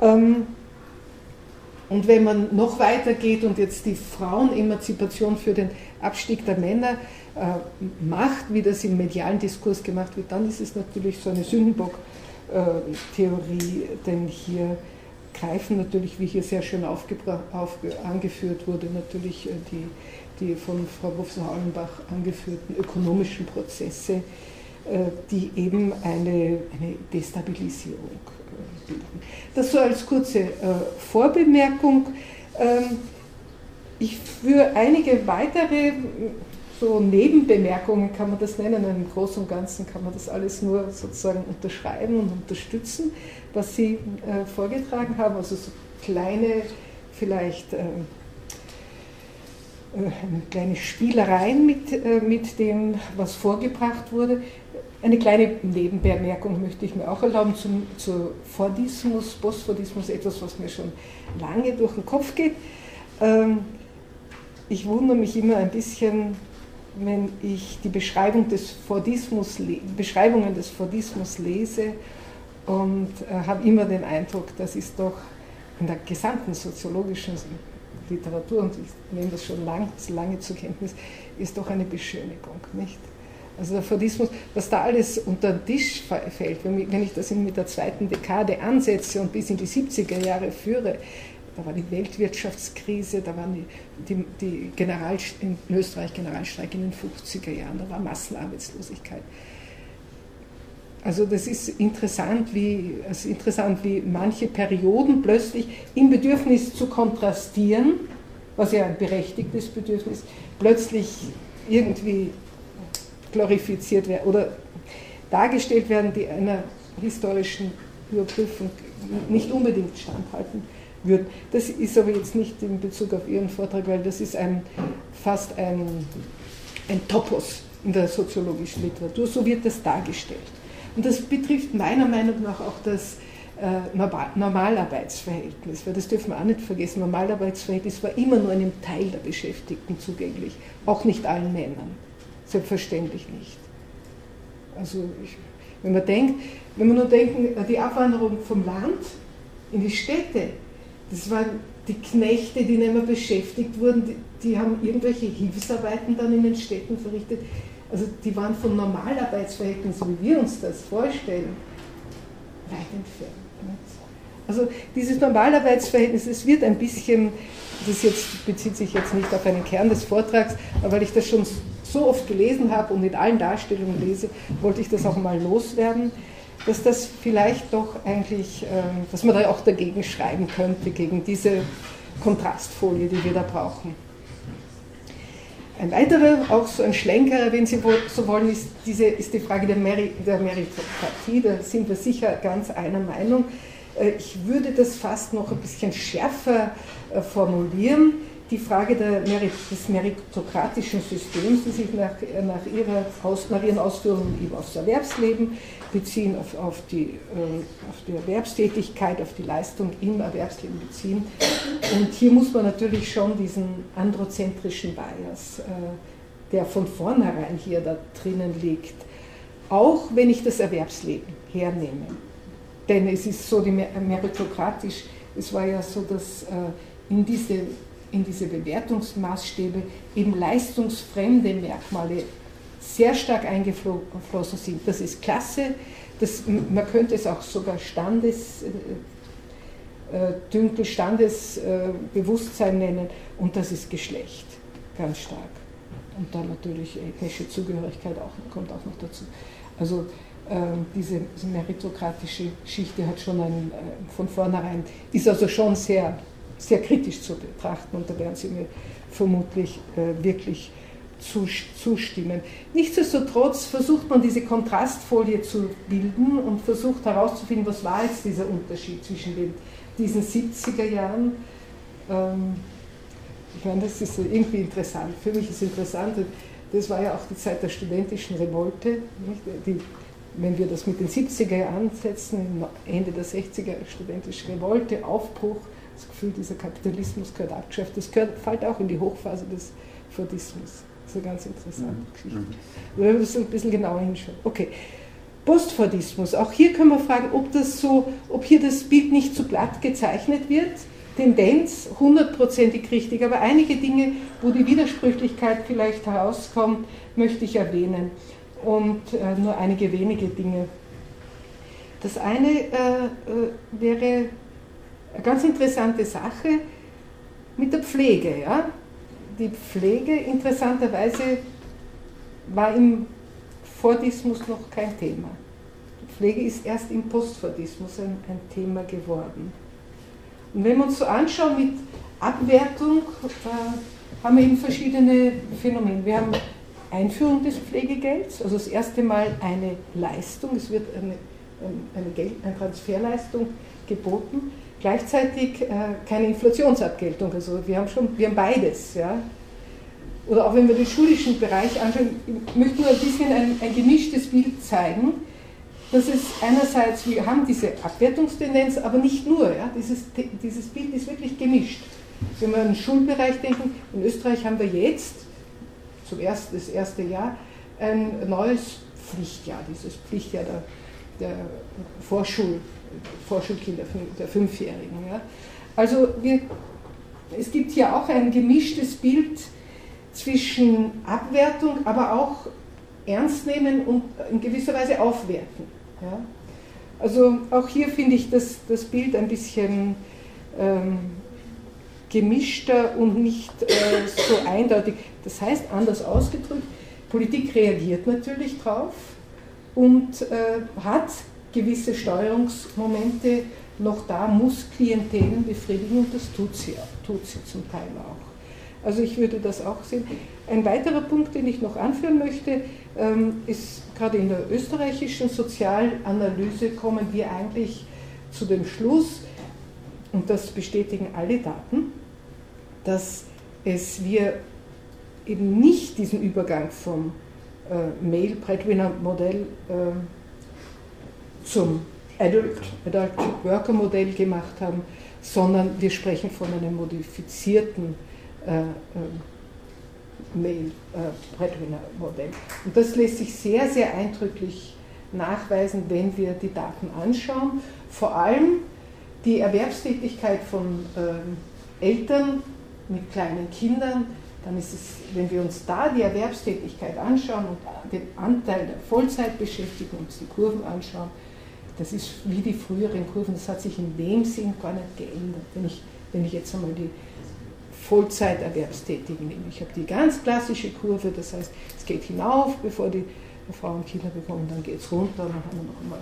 Ähm, und wenn man noch weiter geht und jetzt die Frauenemanzipation für den Abstieg der Männer äh, macht, wie das im medialen Diskurs gemacht wird, dann ist es natürlich so eine Sündenbock-Theorie, denn hier greifen natürlich, wie hier sehr schön angeführt wurde, natürlich äh, die, die von Frau Professor Hallenbach angeführten ökonomischen Prozesse, äh, die eben eine, eine Destabilisierung bilden. Das so als kurze Vorbemerkung. Ähm, ich für einige weitere so Nebenbemerkungen kann man das nennen. Im Großen und Ganzen kann man das alles nur sozusagen unterschreiben und unterstützen, was Sie äh, vorgetragen haben. Also so kleine, vielleicht äh, äh, kleine Spielereien mit, äh, mit dem, was vorgebracht wurde. Eine kleine Nebenbemerkung möchte ich mir auch erlauben zum, zu Fordismus, Postfordismus, etwas, was mir schon lange durch den Kopf geht. Ähm, ich wundere mich immer ein bisschen, wenn ich die Beschreibung des Fordismus, Beschreibungen des Fordismus lese und äh, habe immer den Eindruck, das ist doch in der gesamten soziologischen Literatur, und ich nehme das schon lang, lange zur Kenntnis, ist doch eine Beschönigung, nicht? Also der Fordismus, was da alles unter den Tisch fällt, wenn ich das mit der zweiten Dekade ansetze und bis in die 70er Jahre führe, da war die Weltwirtschaftskrise, da waren die, die, die General, in Österreich Generalstreik in den 50er Jahren, da war Massenarbeitslosigkeit. Also das ist interessant, wie, ist interessant, wie manche Perioden plötzlich im Bedürfnis zu kontrastieren, was ja ein berechtigtes Bedürfnis, plötzlich irgendwie glorifiziert werden oder dargestellt werden, die einer historischen Überprüfung nicht unbedingt standhalten würden. Das ist aber jetzt nicht in Bezug auf Ihren Vortrag, weil das ist ein, fast ein, ein Topos in der soziologischen Literatur. So wird das dargestellt. Und das betrifft meiner Meinung nach auch das äh, Normalarbeitsverhältnis, weil das dürfen wir auch nicht vergessen. Normalarbeitsverhältnis war immer nur einem Teil der Beschäftigten zugänglich, auch nicht allen Männern. Selbstverständlich nicht. Also ich, wenn man denkt, wenn wir nur denken, die Abwanderung vom Land in die Städte, das waren die Knechte, die nicht mehr beschäftigt wurden, die, die, haben irgendwelche Hilfsarbeiten dann in den Städten verrichtet. Also die waren von Normalarbeitsverhältnissen, wie wir uns das vorstellen, weit entfernt. Also dieses Normalarbeitsverhältnis, es wird ein bisschen, das jetzt bezieht sich jetzt nicht auf einen Kern des Vortrags, aber weil ich das schon so oft gelesen habe und in allen Darstellungen lese, wollte ich das auch mal loswerden dass das vielleicht doch eigentlich, ähm, dass man da auch dagegen schreiben könnte, gegen diese Kontrastfolie, die wir da brauchen. Ein weiterer, auch so ein Schlenker, wenn Sie so wollen, ist, diese, ist die Frage der, Meri der Meritokratie. Da sind wir sicher ganz einer Meinung. Äh, ich würde das fast noch ein bisschen schärfer äh, formulieren die Frage der, des meritokratischen Systems, die sich nach, nach, ihrer, nach ihren Ausführungen eben aufs Erwerbsleben beziehen, auf, auf, die, äh, auf die Erwerbstätigkeit, auf die Leistung im Erwerbsleben beziehen. Und hier muss man natürlich schon diesen androzentrischen Bias, äh, der von vornherein hier da drinnen liegt, auch wenn ich das Erwerbsleben hernehme. Denn es ist so die meritokratisch, es war ja so, dass äh, in diese in diese Bewertungsmaßstäbe eben leistungsfremde Merkmale sehr stark eingeflossen sind. Das ist Klasse, das, man könnte es auch sogar Standes, äh, äh Standesbewusstsein nennen und das ist Geschlecht, ganz stark. Und dann natürlich ethnische Zugehörigkeit auch, kommt auch noch dazu. Also äh, diese, meritokratische Geschichte hat schon ein, äh, von vornherein, ist also schon sehr sehr kritisch zu betrachten und da werden Sie mir vermutlich äh, wirklich zustimmen. Nichtsdestotrotz versucht man diese Kontrastfolie zu bilden und versucht herauszufinden, was war jetzt dieser Unterschied zwischen den, diesen 70er Jahren. Ähm, ich meine, das ist irgendwie interessant. Für mich ist interessant, das war ja auch die Zeit der studentischen Revolte. Die, wenn wir das mit den 70er Jahren ansetzen, Ende der 60er studentische Revolte, Aufbruch das Gefühl, dieser Kapitalismus gehört abgeschafft. Das gehört, fällt auch in die Hochphase des Fordismus. Das ist eine ganz interessante mhm. Geschichte. Mhm. Wir müssen ein bisschen genauer hinschauen. Okay. Postfordismus. Auch hier können wir fragen, ob, das so, ob hier das Bild nicht zu glatt gezeichnet wird. Tendenz hundertprozentig richtig, aber einige Dinge, wo die Widersprüchlichkeit vielleicht herauskommt, möchte ich erwähnen und äh, nur einige wenige Dinge. Das eine äh, äh, wäre eine ganz interessante Sache mit der Pflege. Ja? Die Pflege interessanterweise war im Fordismus noch kein Thema. Die Pflege ist erst im Postfordismus ein, ein Thema geworden. Und wenn wir uns so anschauen mit Abwertung, äh, haben wir eben verschiedene Phänomene. Wir haben Einführung des Pflegegelds, also das erste Mal eine Leistung, es wird eine, eine, Geld, eine Transferleistung geboten, gleichzeitig äh, keine Inflationsabgeltung, also wir haben schon, wir haben beides. Ja. Oder auch wenn wir den schulischen Bereich anschauen, ich möchte nur ein bisschen ein, ein gemischtes Bild zeigen dass es einerseits, wir haben diese Abwertungstendenz, aber nicht nur. Ja? Dieses, dieses Bild ist wirklich gemischt. Wenn wir an den Schulbereich denken, in Österreich haben wir jetzt, zum ersten, das erste Jahr, ein neues Pflichtjahr, dieses Pflichtjahr der, der Vorschul, Vorschulkinder, der Fünfjährigen. Ja? Also wir, es gibt hier auch ein gemischtes Bild zwischen Abwertung, aber auch ernst nehmen und in gewisser Weise aufwerten. Ja? Also auch hier finde ich das, das Bild ein bisschen ähm, gemischter und nicht äh, so eindeutig. Das heißt, anders ausgedrückt, Politik reagiert natürlich drauf und äh, hat gewisse Steuerungsmomente noch da, muss Klientelen befriedigen und das tut sie, tut sie zum Teil auch. Also ich würde das auch sehen. Ein weiterer Punkt, den ich noch anführen möchte, ähm, ist gerade in der österreichischen Sozialanalyse kommen wir eigentlich zu dem Schluss, und das bestätigen alle Daten, dass es wir eben nicht diesen Übergang vom äh, Male-Breadwinner-Modell äh, zum Adult, Adult Worker-Modell gemacht haben, sondern wir sprechen von einem modifizierten äh, äh Mail-Breadwinner-Modell. Äh, Und das lässt sich sehr, sehr eindrücklich nachweisen, wenn wir die Daten anschauen. Vor allem die Erwerbstätigkeit von äh, Eltern mit kleinen Kindern, dann ist es, wenn wir uns da die Erwerbstätigkeit anschauen und den Anteil der Vollzeitbeschäftigten uns die Kurven anschauen, das ist wie die früheren Kurven, das hat sich in dem Sinn gar nicht geändert. Wenn ich, wenn ich jetzt einmal die Vollzeiterwerbstätigen nehmen. Ich habe die ganz klassische Kurve, das heißt, es geht hinauf, bevor die Frauen Kinder bekommen, dann geht es runter, dann haben wir noch einmal.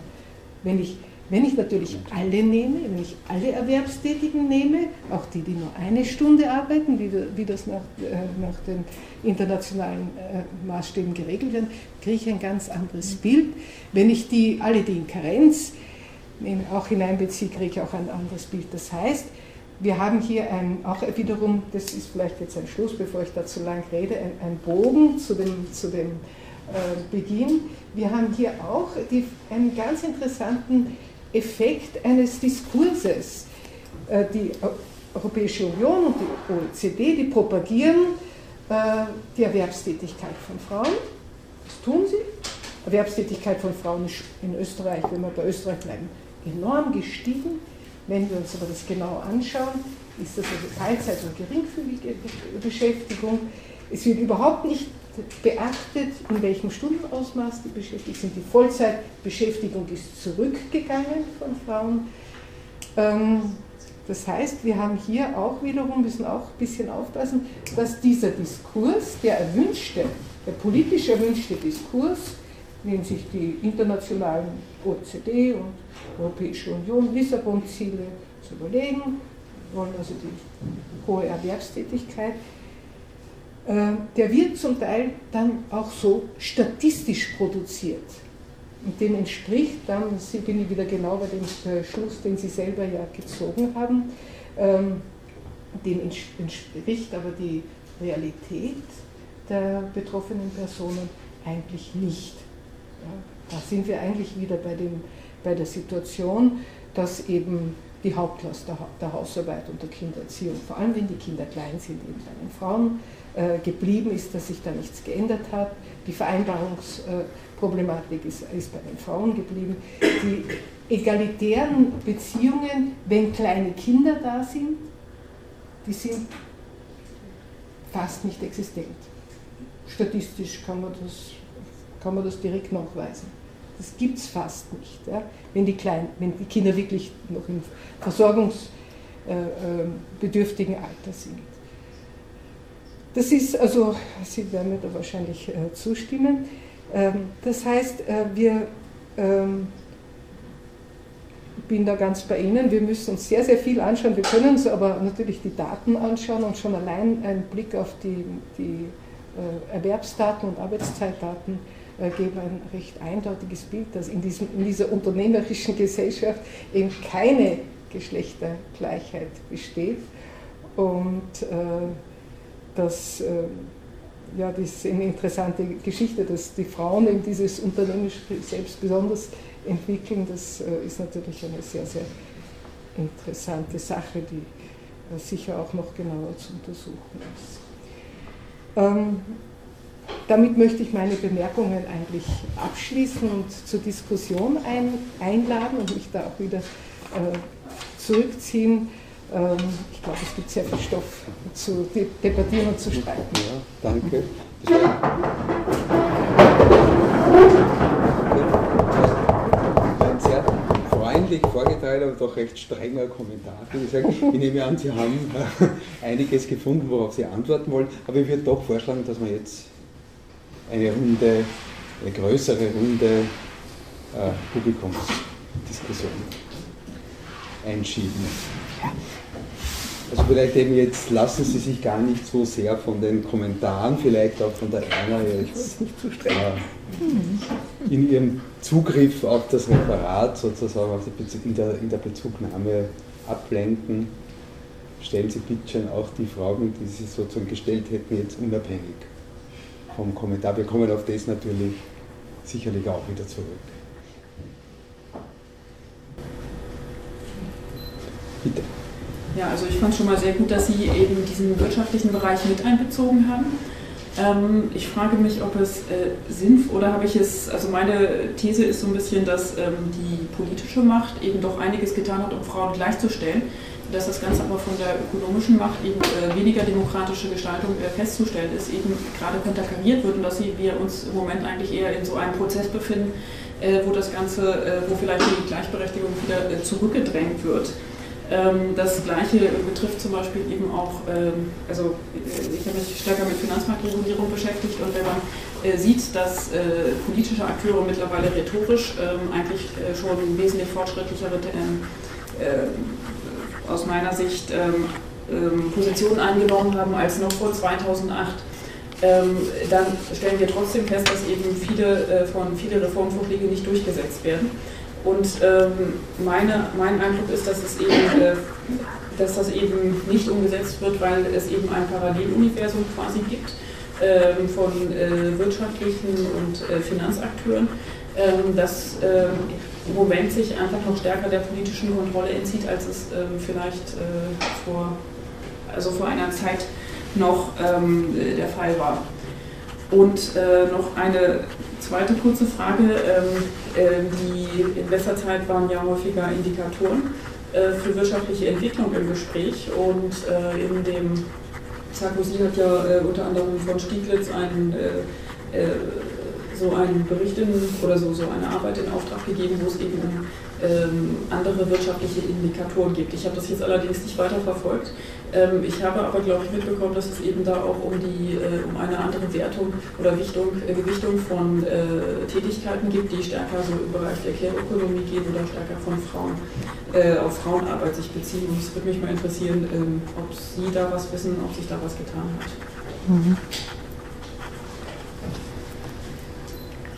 Wenn ich, wenn ich natürlich alle nehme, wenn ich alle Erwerbstätigen nehme, auch die, die nur eine Stunde arbeiten, wie, das nach, äh, nach den internationalen äh, Maßstäben geregelt wird, kriege ich ein ganz anderes Bild. Wenn ich die, alle, die in Karenz nehme, auch hineinbeziehe, kriege ich auch ein anderes Bild. Das heißt, wir haben hier ein, auch wiederum, das ist vielleicht jetzt ein Schluss, bevor ich da zu lang rede, ein, ein Bogen zu dem, zu dem äh, Beginn. Wir haben hier auch die, einen ganz interessanten Effekt eines Diskurses. Äh, die Europäische Union und die OECD, die propagieren äh, die Erwerbstätigkeit von Frauen. Das tun sie. Erwerbstätigkeit von Frauen ist in Österreich, wenn wir bei Österreich bleiben, enorm gestiegen. Wenn wir uns aber das genau anschauen, ist das also Teilzeit- und geringfügige Beschäftigung. Es wird überhaupt nicht beachtet, in welchem Stundenausmaß die beschäftigt sind. Die Vollzeitbeschäftigung ist zurückgegangen von Frauen. Ähm, das heißt, wir haben hier auch wiederum, müssen auch ein bisschen aufpassen, dass dieser Diskurs, der erwünschte, der politisch erwünschte Diskurs, nehmen sich die internationalen OECD und Europäische Union Lissabon-Ziele zu überlegen, wollen also die hohe Erwerbstätigkeit. Äh, der wird zum Teil dann auch so statistisch produziert. Und dem entspricht dann, bin ich wieder genau bei dem äh, Schluss, den Sie selber ja gezogen haben, ähm, dem entspricht aber die Realität der betroffenen Personen eigentlich nicht. Ja, da sind wir eigentlich wieder bei, dem, bei der Situation, dass eben die Hauptlast der, der, Hausarbeit und der Kindererziehung, vor allem wenn die Kinder klein sind, eben bei den Frauen geblieben ist, dass sich da nichts geändert hat. Die Vereinbarungsproblematik ist, ist bei den Frauen geblieben. Die egalitären Beziehungen, wenn kleine Kinder da sind, die sind fast nicht existent. Statistisch kann man das, kann man das direkt nachweisen. Das gibt es fast nicht, ja? wenn, die klein, wenn die Kinder wirklich noch im versorgungsbedürftigen Alter sind. Das ist, also, Sie werden mir da wahrscheinlich äh, zustimmen. Ähm, das heißt, äh, wir ähm, bin da ganz bei Ihnen. Wir müssen uns sehr, sehr viel anschauen. Wir können uns aber natürlich die Daten anschauen und schon allein ein Blick auf die, die äh, Erwerbsdaten und Arbeitszeitdaten äh, geben ein recht eindeutiges Bild, dass in, diesem, in dieser unternehmerischen Gesellschaft eben keine Geschlechtergleichheit besteht und äh, dass äh, ja, das ist eine interessante Geschichte, dass die Frauen eben dieses Unternehmen selbst besonders entwickeln. Das äh, ist natürlich eine sehr, sehr interessante Sache, die äh, sicher auch noch genauer zu untersuchen ist. Ähm, damit möchte ich meine Bemerkungen eigentlich abschließen und zur Diskussion ein, einladen und mich da auch wieder äh, zurückziehen. Ähm, ich glaube, es gibt sehr viel Stoff zu debattieren und zu streiten. Ja, danke. Ein sehr freundlich vorgetragener, aber doch recht strenger Kommentar. Ich nehme an, Sie haben einiges gefunden, worauf Sie antworten wollen, aber ich würde doch vorschlagen, dass wir jetzt eine Runde, eine größere Runde äh, Publikumsdiskussion einschieben. Also vielleicht eben jetzt lassen Sie sich gar nicht so sehr von den Kommentaren, vielleicht auch von der Erna jetzt äh, in ihrem Zugriff auf das Referat sozusagen in der, in der Bezugnahme abblenden. Stellen Sie bitte schon auch die Fragen, die Sie sozusagen gestellt hätten, jetzt unabhängig vom Kommentar. Wir kommen auf das natürlich sicherlich auch wieder zurück. Bitte. Ja, also ich fand schon mal sehr gut, dass Sie eben diesen wirtschaftlichen Bereich mit einbezogen haben. Ähm, ich frage mich, ob es äh, sinnvoll oder habe ich es, also meine These ist so ein bisschen, dass ähm, die politische Macht eben doch einiges getan hat, um Frauen gleichzustellen, dass das Ganze aber von der ökonomischen Macht eben äh, weniger demokratische Gestaltung äh, festzustellen ist, eben gerade konterkariert wird und dass wir uns im Moment eigentlich eher in so einem Prozess befinden, äh, wo das Ganze, äh, wo vielleicht die Gleichberechtigung wieder äh, zurückgedrängt wird. Ähm, das Gleiche betrifft zum Beispiel eben auch, ähm, also äh, ich habe mich stärker mit Finanzmarktregulierung beschäftigt und wenn man äh, sieht, dass äh, politische Akteure mittlerweile rhetorisch ähm, eigentlich schon wesentlich fortschrittlichere, aus meiner Sicht, Positionen eingenommen haben als noch vor 2008, dann stellen wir trotzdem fest, dass eben viele von viele Reformvorschläge nicht durchgesetzt werden. Und ähm, meine, mein Eindruck ist, dass, es eben, äh, dass das eben nicht umgesetzt wird, weil es eben ein Paralleluniversum quasi gibt ähm, von äh, wirtschaftlichen und äh, Finanzakteuren, ähm, das ähm, im Moment sich einfach noch stärker der politischen Kontrolle entzieht, als es ähm, vielleicht äh, vor, also vor einer Zeit noch der Fall war. Und äh, noch eine zweite kurze Frage. Ähm, äh, die in letzter Zeit waren ja häufiger Indikatoren äh, für wirtschaftliche Entwicklung im Gespräch und äh, in dem Sarkozy hat ja äh, unter anderem von Stieglitz einen so einen Bericht in, oder so, so eine Arbeit in Auftrag gegeben, wo es eben um ähm, andere wirtschaftliche Indikatoren gibt. Ich habe das jetzt allerdings nicht weiter verfolgt. Ähm, ich habe aber, glaube ich, mitbekommen, dass es eben da auch um, die, äh, um eine andere Wertung oder Wichtung, äh, Gewichtung von äh, Tätigkeiten gibt, die stärker so im Bereich der Care-Ökonomie gehen oder stärker von Frauen äh, auf Frauenarbeit sich beziehen. Und es würde mich mal interessieren, ähm, ob Sie da was wissen, ob sich da was getan hat. Mhm.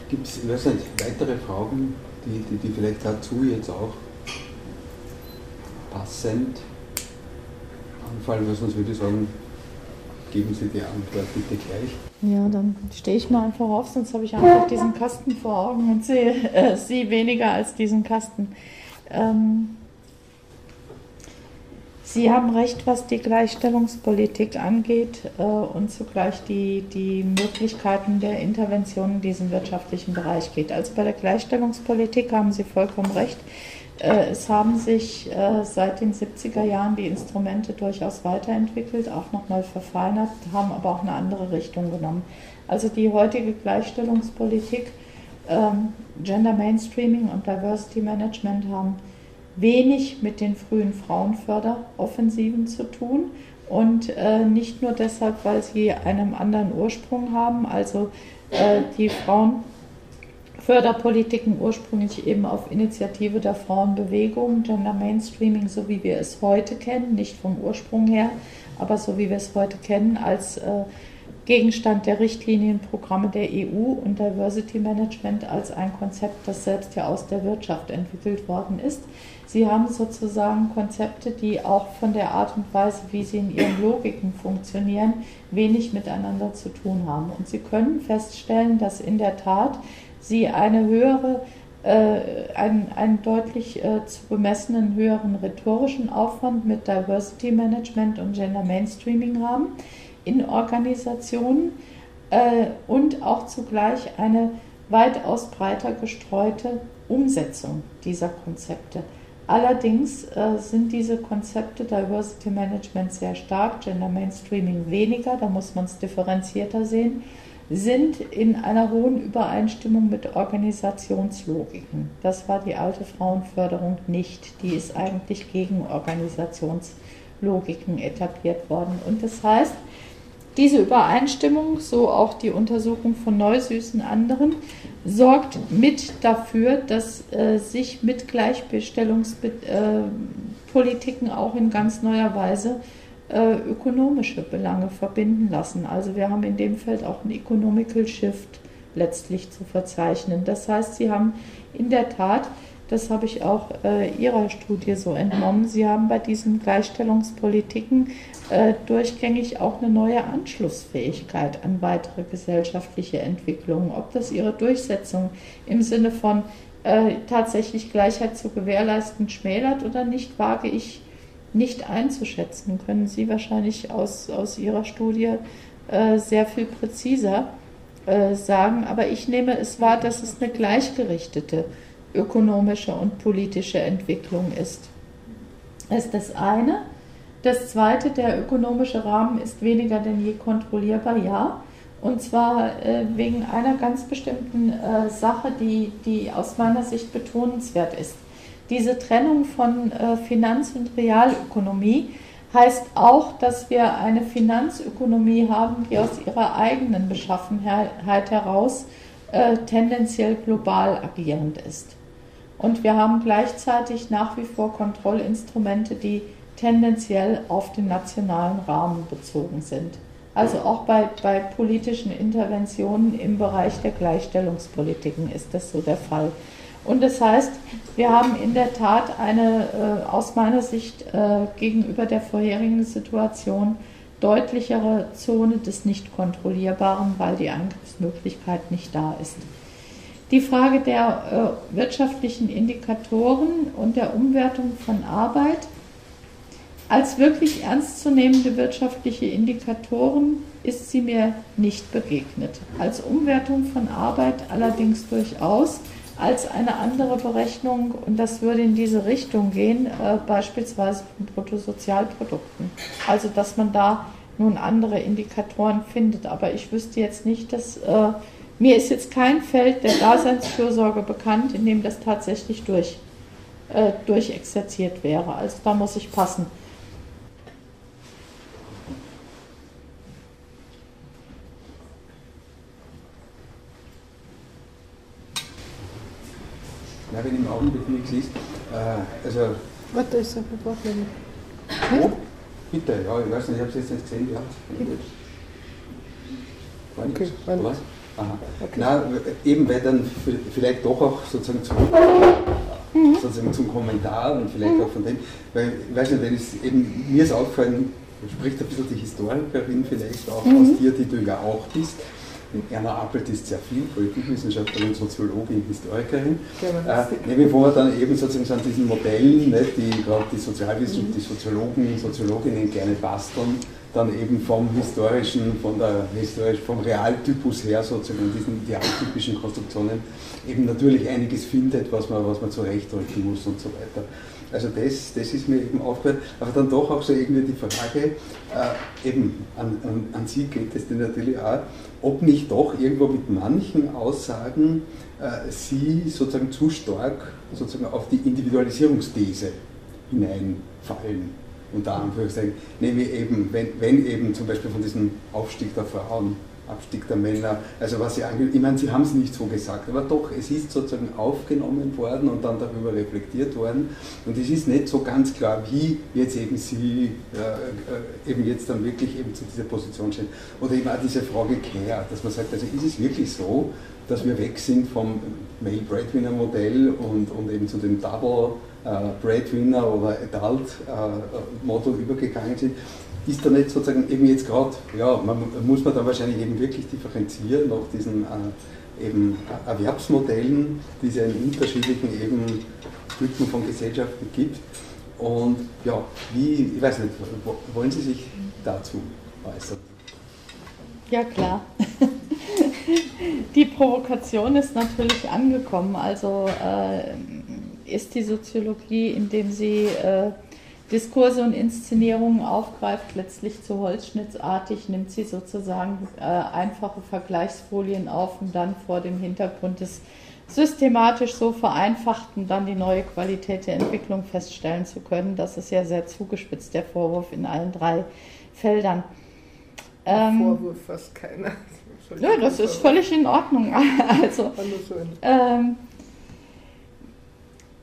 Gibt es weitere Fragen, die, die, die vielleicht dazu jetzt auch passend anfallen, weil sonst würde ich sagen, geben Sie die Antwort bitte gleich. Ja, dann stehe ich mal einfach auf, sonst habe ich einfach diesen Kasten vor Augen und sehe äh, Sie weniger als diesen Kasten. Ähm, Sie haben recht, was die Gleichstellungspolitik angeht äh, und zugleich die, die Möglichkeiten der Intervention in diesem wirtschaftlichen Bereich geht. Also bei der Gleichstellungspolitik haben Sie vollkommen recht. Äh, es haben sich äh, seit den 70er Jahren die Instrumente durchaus weiterentwickelt, auch nochmal verfeinert, haben aber auch eine andere Richtung genommen. Also die heutige Gleichstellungspolitik, ähm, Gender Mainstreaming und Diversity Management haben wenig mit den frühen Frauenförderoffensiven zu tun und äh, nicht nur deshalb, weil sie einen anderen Ursprung haben, also die Frauenförderpolitiken ursprünglich eben auf Initiative der Frauenbewegung, Gender Mainstreaming, so wie wir es heute kennen, nicht vom Ursprung her, aber so wie wir es heute kennen, als äh, Gegenstand der Richtlinienprogramme der EU und Diversity Management als ein Konzept, das selbst ja aus der Wirtschaft entwickelt worden ist. Sie haben sozusagen Konzepte, die auch von der Art und Weise, wie sie in ihren Logiken funktionieren, wenig miteinander zu tun haben. Und Sie können feststellen, dass in der Tat Sie eine höhere, äh, einen, einen deutlich äh, zu bemessenen höheren rhetorischen Aufwand mit Diversity Management und Gender Mainstreaming haben in Organisationen äh, und auch zugleich eine weitaus breiter gestreute Umsetzung dieser Konzepte. Allerdings äh, sind diese Konzepte Diversity Management sehr stark, Gender Mainstreaming weniger, da muss man es differenzierter sehen, sind in einer hohen Übereinstimmung mit Organisationslogiken. Das war die alte Frauenförderung nicht. Die ist eigentlich gegen Organisationslogiken etabliert worden. Und das heißt, diese Übereinstimmung, so auch die Untersuchung von Neusüßen anderen, sorgt mit dafür, dass äh, sich mit Gleichstellungspolitiken äh, auch in ganz neuer Weise äh, ökonomische Belange verbinden lassen. Also wir haben in dem Feld auch einen Economical Shift letztlich zu verzeichnen. Das heißt, Sie haben in der Tat, das habe ich auch äh, Ihrer Studie so entnommen, Sie haben bei diesen Gleichstellungspolitiken äh, durchgängig auch eine neue Anschlussfähigkeit an weitere gesellschaftliche Entwicklungen. Ob das ihre Durchsetzung im Sinne von äh, tatsächlich Gleichheit zu gewährleisten schmälert oder nicht, wage ich nicht einzuschätzen. Können Sie wahrscheinlich aus, aus Ihrer Studie äh, sehr viel präziser äh, sagen. Aber ich nehme es wahr, dass es eine gleichgerichtete ökonomische und politische Entwicklung ist. Das ist das eine. Das zweite, der ökonomische Rahmen ist weniger denn je kontrollierbar, ja. Und zwar äh, wegen einer ganz bestimmten äh, Sache, die, die aus meiner Sicht betonenswert ist. Diese Trennung von äh, Finanz- und Realökonomie heißt auch, dass wir eine Finanzökonomie haben, die aus ihrer eigenen Beschaffenheit heraus äh, tendenziell global agierend ist. Und wir haben gleichzeitig nach wie vor Kontrollinstrumente, die tendenziell auf den nationalen Rahmen bezogen sind. Also auch bei, bei politischen Interventionen im Bereich der Gleichstellungspolitiken ist das so der Fall. Und das heißt, wir haben in der Tat eine äh, aus meiner Sicht äh, gegenüber der vorherigen Situation deutlichere Zone des Nicht-Kontrollierbaren, weil die Angriffsmöglichkeit nicht da ist. Die Frage der äh, wirtschaftlichen Indikatoren und der Umwertung von Arbeit als wirklich ernstzunehmende wirtschaftliche Indikatoren ist sie mir nicht begegnet. Als Umwertung von Arbeit allerdings durchaus als eine andere Berechnung und das würde in diese Richtung gehen, äh, beispielsweise von Bruttosozialprodukten. Also dass man da nun andere Indikatoren findet. Aber ich wüsste jetzt nicht, dass äh, mir ist jetzt kein Feld der Daseinsfürsorge bekannt, in dem das tatsächlich durch, äh, durchexerziert wäre. Also da muss ich passen. Ja, wenn im Augenblick nichts ist, äh, also. Warte, ist ein Wortmeldung. Oh, bitte, ja, ich weiß nicht, ich habe es jetzt nicht gesehen. Ja. War okay, was? Aha. Okay. Na, eben weil dann vielleicht doch auch sozusagen zum, mhm. sozusagen zum Kommentar und vielleicht mhm. auch von dem, weil ich weiß nicht, wenn es eben, mir ist aufgefallen, spricht ein bisschen die Historikerin vielleicht auch mhm. aus dir, die du ja auch bist, Erna Appelt ist sehr viel Politikwissenschaftlerin, Soziologin, Historikerin. Äh, nämlich wo man dann eben sozusagen an diesen Modellen, ne, die gerade die Sozialwissenschaft, mhm. die Soziologen, Soziologinnen gerne basteln, dann eben vom historischen, von der historisch, vom Realtypus her sozusagen diesen idealtypischen Konstruktionen eben natürlich einiges findet, was man, was man zurechtrücken muss und so weiter. Also das, das ist mir eben aufgefallen, aber dann doch auch so irgendwie die Frage, äh, eben an, an, an Sie geht es denn natürlich auch, ob nicht doch irgendwo mit manchen Aussagen äh, Sie sozusagen zu stark sozusagen auf die Individualisierungsthese hineinfallen. Unter Anführungszeichen, nämlich eben, wenn, wenn eben zum Beispiel von diesem Aufstieg der Frauen, Abstieg der Männer, also was sie angeht, ich meine, sie haben es nicht so gesagt, aber doch, es ist sozusagen aufgenommen worden und dann darüber reflektiert worden. Und es ist nicht so ganz klar, wie jetzt eben sie äh, eben jetzt dann wirklich eben zu dieser Position stehen. Oder eben auch diese Frage Care, dass man sagt, also ist es wirklich so, dass wir weg sind vom Male Breadwinner Modell und, und eben zu dem Double äh, Breadwinner oder Adult äh, Model übergegangen sind, ist da nicht sozusagen eben jetzt gerade, ja, man, muss man da wahrscheinlich eben wirklich differenzieren nach diesen äh, eben Erwerbsmodellen, die es ja in unterschiedlichen eben Stücken von Gesellschaften gibt. Und ja, wie, ich weiß nicht, wollen Sie sich dazu äußern? Ja, klar. Die Provokation ist natürlich angekommen. Also äh, ist die Soziologie, indem sie äh, Diskurse und Inszenierungen aufgreift, letztlich zu holzschnittsartig, nimmt sie sozusagen äh, einfache Vergleichsfolien auf, um dann vor dem Hintergrund des systematisch so vereinfachten dann die neue Qualität der Entwicklung feststellen zu können. Das ist ja sehr zugespitzt, der Vorwurf in allen drei Feldern. Ähm, Vorwurf fast keiner. Ja, das ist völlig in Ordnung. Also, ähm,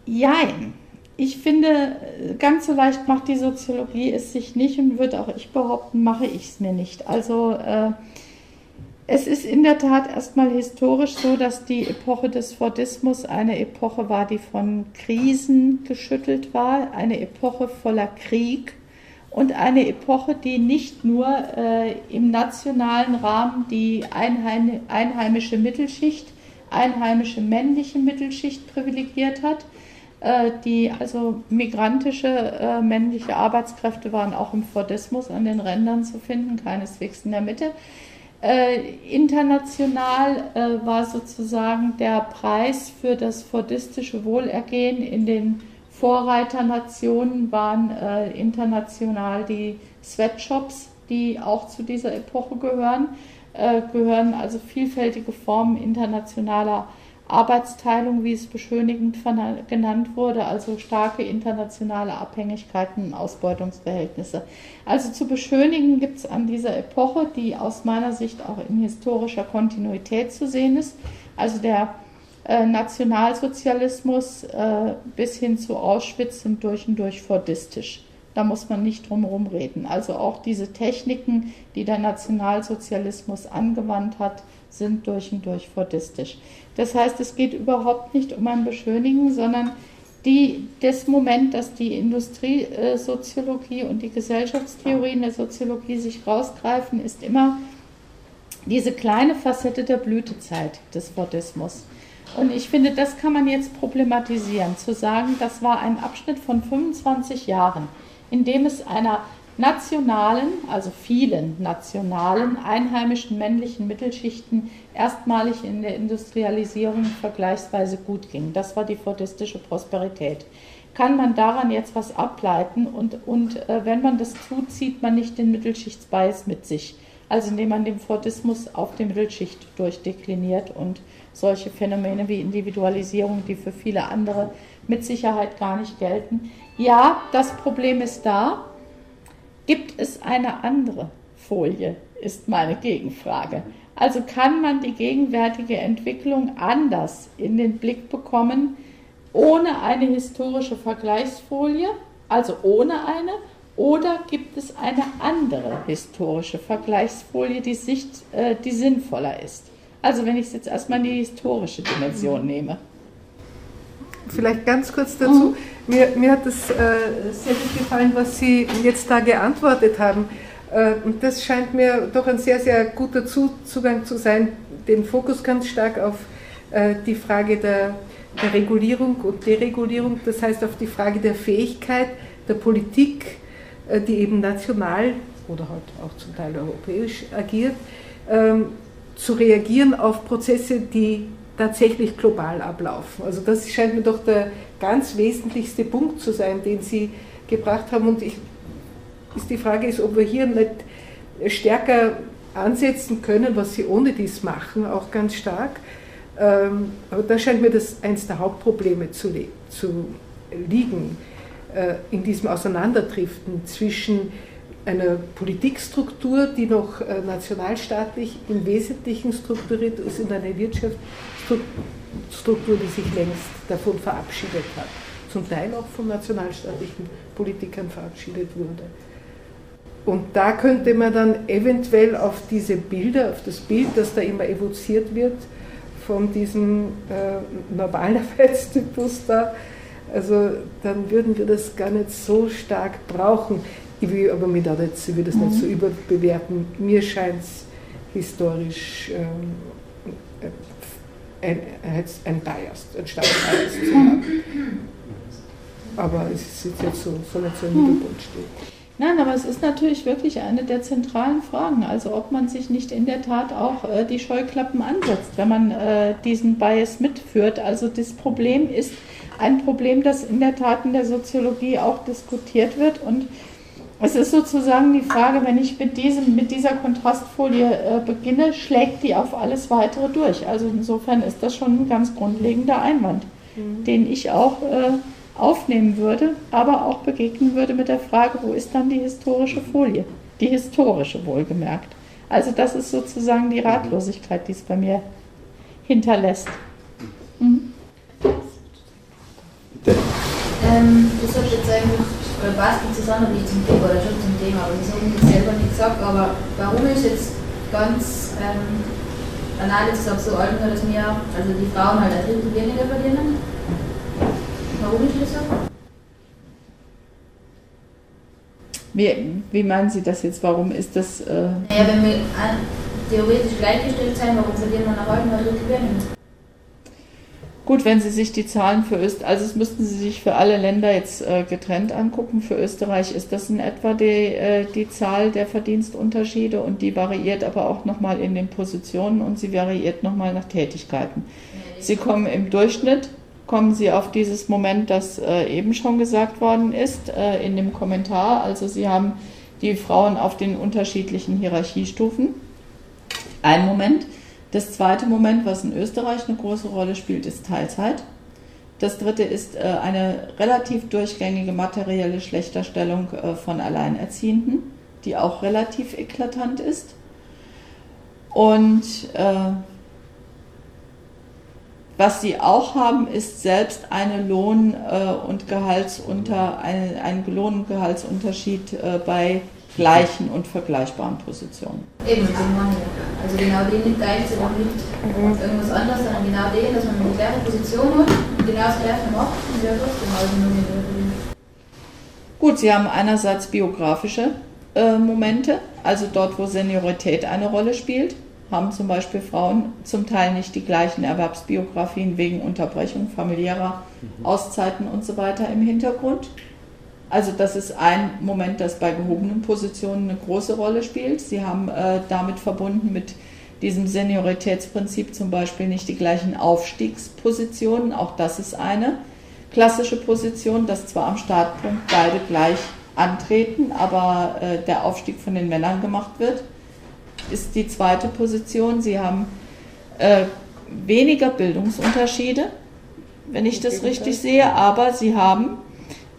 Jein. Ich finde, ganz so leicht macht die Soziologie es sich nicht und würde auch ich behaupten, mache ich es mir nicht. Also äh, es ist in der Tat erstmal historisch so, dass die Epoche des Fordismus eine Epoche war, die von Krisen geschüttelt war, eine Epoche voller Krieg und eine Epoche, die nicht nur äh, im nationalen Rahmen die einheim einheimische Mittelschicht, einheimische männliche Mittelschicht privilegiert hat, die also migrantische äh, männliche Arbeitskräfte waren auch im Fordismus an den Rändern zu finden, keineswegs in der Mitte. Äh, international äh, war sozusagen der Preis für das fordistische Wohlergehen in den Vorreiternationen waren äh, international die Sweatshops, die auch zu dieser Epoche gehören, äh, gehören also vielfältige Formen internationaler Arbeitsteilung, wie es beschönigend genannt wurde, also starke internationale Abhängigkeiten und Ausbeutungsverhältnisse. Also zu beschönigen gibt es an dieser Epoche, die aus meiner Sicht auch in historischer Kontinuität zu sehen ist, also der äh, Nationalsozialismus äh, bis hin zu Auschwitz sind durch und durch fordistisch. Da muss man nicht drum herum reden. Also auch diese Techniken, die der Nationalsozialismus angewandt hat, sind durch und durch fordistisch. Das heißt, es geht überhaupt nicht um ein Beschönigen, sondern die, das Moment, dass die Industriesoziologie und die Gesellschaftstheorien der Soziologie sich rausgreifen, ist immer diese kleine Facette der Blütezeit des Fordismus. Und ich finde, das kann man jetzt problematisieren, zu sagen, das war ein Abschnitt von 25 Jahren, in dem es einer nationalen, also vielen nationalen, einheimischen männlichen Mittelschichten erstmalig in der Industrialisierung vergleichsweise gut ging. Das war die fordistische Prosperität. Kann man daran jetzt was ableiten und, und äh, wenn man das tut, zieht man nicht den Mittelschichtsbias mit sich. Also indem man den Fordismus auf die Mittelschicht durchdekliniert und solche Phänomene wie Individualisierung, die für viele andere mit Sicherheit gar nicht gelten. Ja, das Problem ist da, Gibt es eine andere Folie, ist meine Gegenfrage. Also kann man die gegenwärtige Entwicklung anders in den Blick bekommen, ohne eine historische Vergleichsfolie, also ohne eine, oder gibt es eine andere historische Vergleichsfolie, die, Sicht, äh, die sinnvoller ist? Also wenn ich jetzt erstmal die historische Dimension nehme. Vielleicht ganz kurz dazu. Mhm. Mir, mir hat es äh, sehr gut gefallen, was Sie jetzt da geantwortet haben. Äh, und das scheint mir doch ein sehr, sehr guter Zugang zu sein, den Fokus ganz stark auf äh, die Frage der, der Regulierung und Deregulierung, das heißt auf die Frage der Fähigkeit der Politik, äh, die eben national oder halt auch zum Teil europäisch agiert, ähm, zu reagieren auf Prozesse, die tatsächlich global ablaufen. Also das scheint mir doch der ganz wesentlichste Punkt zu sein, den Sie gebracht haben. Und ich, ist die Frage ist, ob wir hier nicht stärker ansetzen können, was Sie ohne dies machen, auch ganz stark. Ähm, aber da scheint mir das eines der Hauptprobleme zu, zu liegen, äh, in diesem Auseinanderdriften zwischen einer Politikstruktur, die noch äh, nationalstaatlich im Wesentlichen strukturiert ist, und einer Wirtschaftsstruktur, die sich längst davon verabschiedet hat. Zum Teil auch von nationalstaatlichen Politikern verabschiedet wurde. Und da könnte man dann eventuell auf diese Bilder, auf das Bild, das da immer evoziert wird, von diesem äh, Normalerweitstypus da, also dann würden wir das gar nicht so stark brauchen. Ich will aber mit jetzt, ich will das nicht so mhm. überbewerten. Mir scheint es historisch ähm, ein, ein Bias, ein starkes Bias zu haben. Aber es ist jetzt so, soll nicht so im Mittelpunkt stehen. Nein, aber es ist natürlich wirklich eine der zentralen Fragen. Also ob man sich nicht in der Tat auch äh, die Scheuklappen ansetzt, wenn man äh, diesen Bias mitführt. Also das Problem ist ein Problem, das in der Tat in der Soziologie auch diskutiert wird. Und es ist sozusagen die Frage, wenn ich mit, diesem, mit dieser Kontrastfolie äh, beginne, schlägt die auf alles weitere durch. Also insofern ist das schon ein ganz grundlegender Einwand, mhm. den ich auch äh, aufnehmen würde, aber auch begegnen würde mit der Frage, wo ist dann die historische Folie? Die historische wohlgemerkt. Also das ist sozusagen die Ratlosigkeit, die es bei mir hinterlässt. Mhm. Ähm, das habe ich jetzt eigentlich, oder passt nicht zusammen wie zum Thema, oder schon zum Thema, aber das habe ich selber nicht gesagt, aber warum ist jetzt ganz ähm, banal jetzt gesagt so alt, dass wir, also die Frauen halt ein Drittel weniger verdienen? Warum ist das so? Wie, wie meinen Sie das jetzt? Warum ist das. Äh naja, wenn wir theoretisch gleichgestellt sein, warum verlieren wir nach heute mal dritte weniger? Gut, wenn Sie sich die Zahlen für Österreich, also es müssten Sie sich für alle Länder jetzt äh, getrennt angucken. Für Österreich ist das in etwa die, äh, die Zahl der Verdienstunterschiede und die variiert aber auch nochmal in den Positionen und sie variiert nochmal nach Tätigkeiten. Sie kommen im Durchschnitt kommen Sie auf dieses Moment, das äh, eben schon gesagt worden ist, äh, in dem Kommentar. Also Sie haben die Frauen auf den unterschiedlichen Hierarchiestufen. Ein Moment. Das zweite Moment, was in Österreich eine große Rolle spielt, ist Teilzeit. Das dritte ist äh, eine relativ durchgängige materielle Schlechterstellung äh, von Alleinerziehenden, die auch relativ eklatant ist. Und äh, was sie auch haben, ist selbst eine Lohn- äh, und Gehaltsunter, eine, einen Lohn- und Gehaltsunterschied bei gleichen und vergleichbaren Positionen. Eben, den meine ich. Also genau den teilt sie auch nicht mhm. irgendwas anderes, sondern genau den, dass man die gleiche Position hat und genau das gleiche macht und der trotzdem also nur Gut, Sie haben einerseits biografische äh, Momente, also dort, wo Seniorität eine Rolle spielt haben zum Beispiel Frauen zum Teil nicht die gleichen Erwerbsbiografien wegen Unterbrechung familiärer. Auszeiten und so weiter im Hintergrund. Also das ist ein Moment, das bei gehobenen Positionen eine große Rolle spielt. Sie haben äh, damit verbunden mit diesem Senioritätsprinzip zum Beispiel nicht die gleichen Aufstiegspositionen. Auch das ist eine klassische Position, dass zwar am Startpunkt beide gleich antreten, aber äh, der Aufstieg von den Männern gemacht wird ist die zweite Position. Sie haben äh, weniger Bildungsunterschiede, wenn ich das richtig sehe, aber sie haben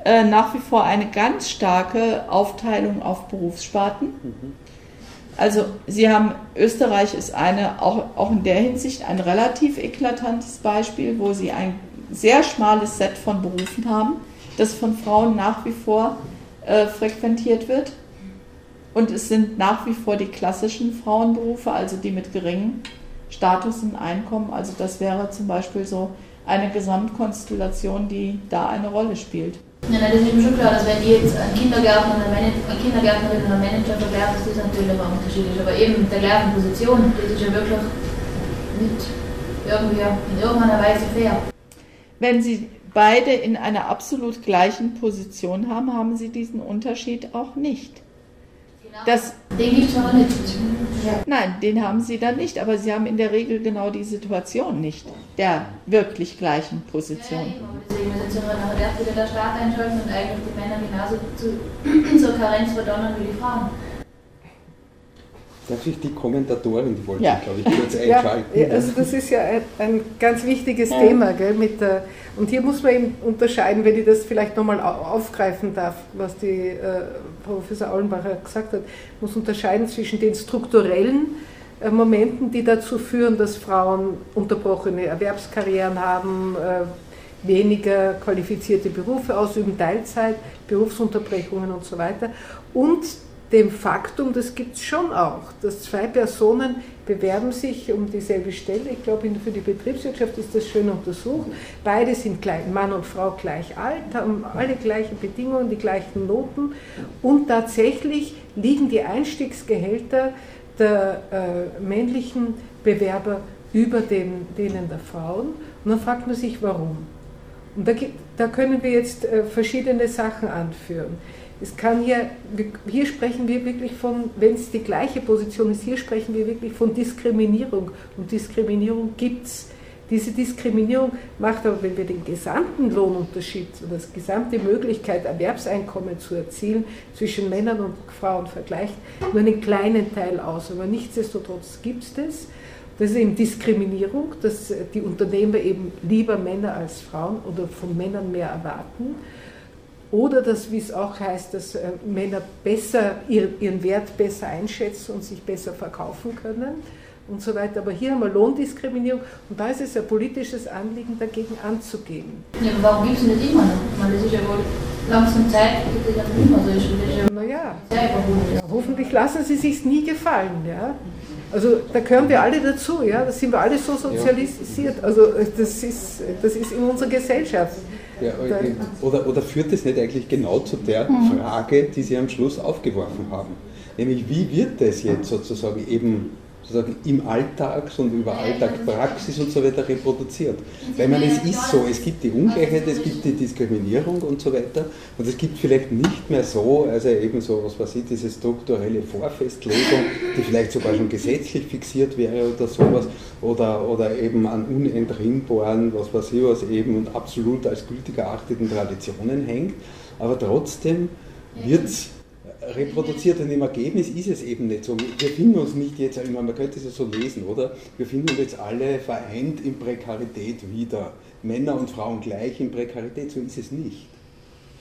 äh, nach wie vor eine ganz starke Aufteilung auf Berufssparten. Also Sie haben, Österreich ist eine, auch, auch in der Hinsicht ein relativ eklatantes Beispiel, wo Sie ein sehr schmales Set von Berufen haben, das von Frauen nach wie vor äh, frequentiert wird. Und es sind nach wie vor die klassischen Frauenberufe, also die mit geringen Status und Einkommen. Also das wäre zum Beispiel so eine Gesamtkonstellation, die da eine Rolle spielt. Ja, nein, das ist mir schon klar, dass wenn ich jetzt einen Kindergärtner oder eine Kindergärtnerin oder einen Manager verwerfe, das ist natürlich immer unterschiedlich. Aber eben der gleichen Position, das ist ja wirklich nicht irgendwie in irgendeiner Weise fair. Wenn Sie beide in einer absolut gleichen Position haben, haben Sie diesen Unterschied auch nicht. Das, den gibt es aber nicht. Nein, den haben sie dann nicht, aber sie haben in der Regel genau die Situation nicht, der wirklich gleichen Position. Ja, eben, deswegen müssen wir nachher wieder der Staat einschalten und eigentlich die Männer genauso zu, zur Karenz verdonnern wie die Frauen. Darf ich die Kommentatorin, die wollte Ja. ich, glaube ich, kurz Ja, einschalten. also das ist ja ein, ein ganz wichtiges Thema. Gell, mit der, und hier muss man eben unterscheiden, wenn ich das vielleicht nochmal au- aufgreifen darf, was die äh, Professor Aulenbacher gesagt hat, muss unterscheiden zwischen den strukturellen äh, Momenten, die dazu führen, dass Frauen unterbrochene Erwerbskarrieren haben, äh, weniger qualifizierte Berufe ausüben, Teilzeit, Berufsunterbrechungen und so weiter. Und dem Faktum, das gibt es schon auch, dass zwei Personen bewerben sich um dieselbe Stelle. Ich glaube, für die Betriebswirtschaft ist das schön untersucht. Beide sind gleich, Mann und Frau gleich alt, haben alle gleichen Bedingungen, die gleichen Noten und tatsächlich liegen die Einstiegsgehälter der äh, männlichen Bewerber über den, denen der Frauen. Und dann fragt man sich, warum. Und da, gibt, da können wir jetzt äh, verschiedene Sachen anführen. Es kann hier, hier sprechen wir wirklich von, wenn es die gleiche Position ist, hier sprechen wir wirklich von Diskriminierung. Und Diskriminierung gibt es. Diese Diskriminierung macht aber, wenn wir den gesamten Lohnunterschied oder das gesamte Möglichkeit, Erwerbseinkommen zu erzielen, zwischen Männern und Frauen vergleichen, nur einen kleinen Teil aus. Aber nichtsdestotrotz gibt es das. Das ist eben Diskriminierung, dass die Unternehmer eben lieber Männer als Frauen oder von Männern mehr erwarten. Oder dass, wie es auch heißt, dass äh, Männer besser ihr- ihren Wert besser einschätzen und sich besser verkaufen können und so weiter. Aber hier haben wir Lohndiskriminierung und da ist es ein politisches Anliegen, dagegen anzugehen. Ja, aber warum gibt es nicht immer noch? Meine, das ist ja wohl langsam Zeit, dass das einfach immer so ist. Ja Naja, ja, hoffentlich lassen sie sich nie gefallen. Ja? Also da gehören wir alle dazu, ja? da sind wir alle so sozialisiert. Also äh, das ist, das ist in unserer Gesellschaft. Ja, oder, oder führt es nicht eigentlich genau zu der Frage, die Sie am Schluss aufgeworfen haben? Nämlich, wie wird das jetzt sozusagen eben sozusagen im Alltag und über Alltagspraxis und so weiter reproduziert? Weil man, es ist so, es gibt die Ungleichheit, es gibt die Diskriminierung und so weiter. Und es gibt vielleicht nicht mehr so, also eben so, was weiß ich, diese strukturelle Vorfestlegung, die vielleicht sogar schon gesetzlich fixiert wäre oder sowas, oder, oder eben an unentrinnbaren, was weiß ich was, eben und absolut als gültig erachteten Traditionen hängt, aber trotzdem wird es reproduziert und im Ergebnis ist es eben nicht so. Wir finden uns nicht jetzt, ich meine, man könnte es ja so lesen, oder? Wir finden uns jetzt alle vereint in Prekarität wieder. Männer und Frauen gleich in Prekarität, so ist es nicht.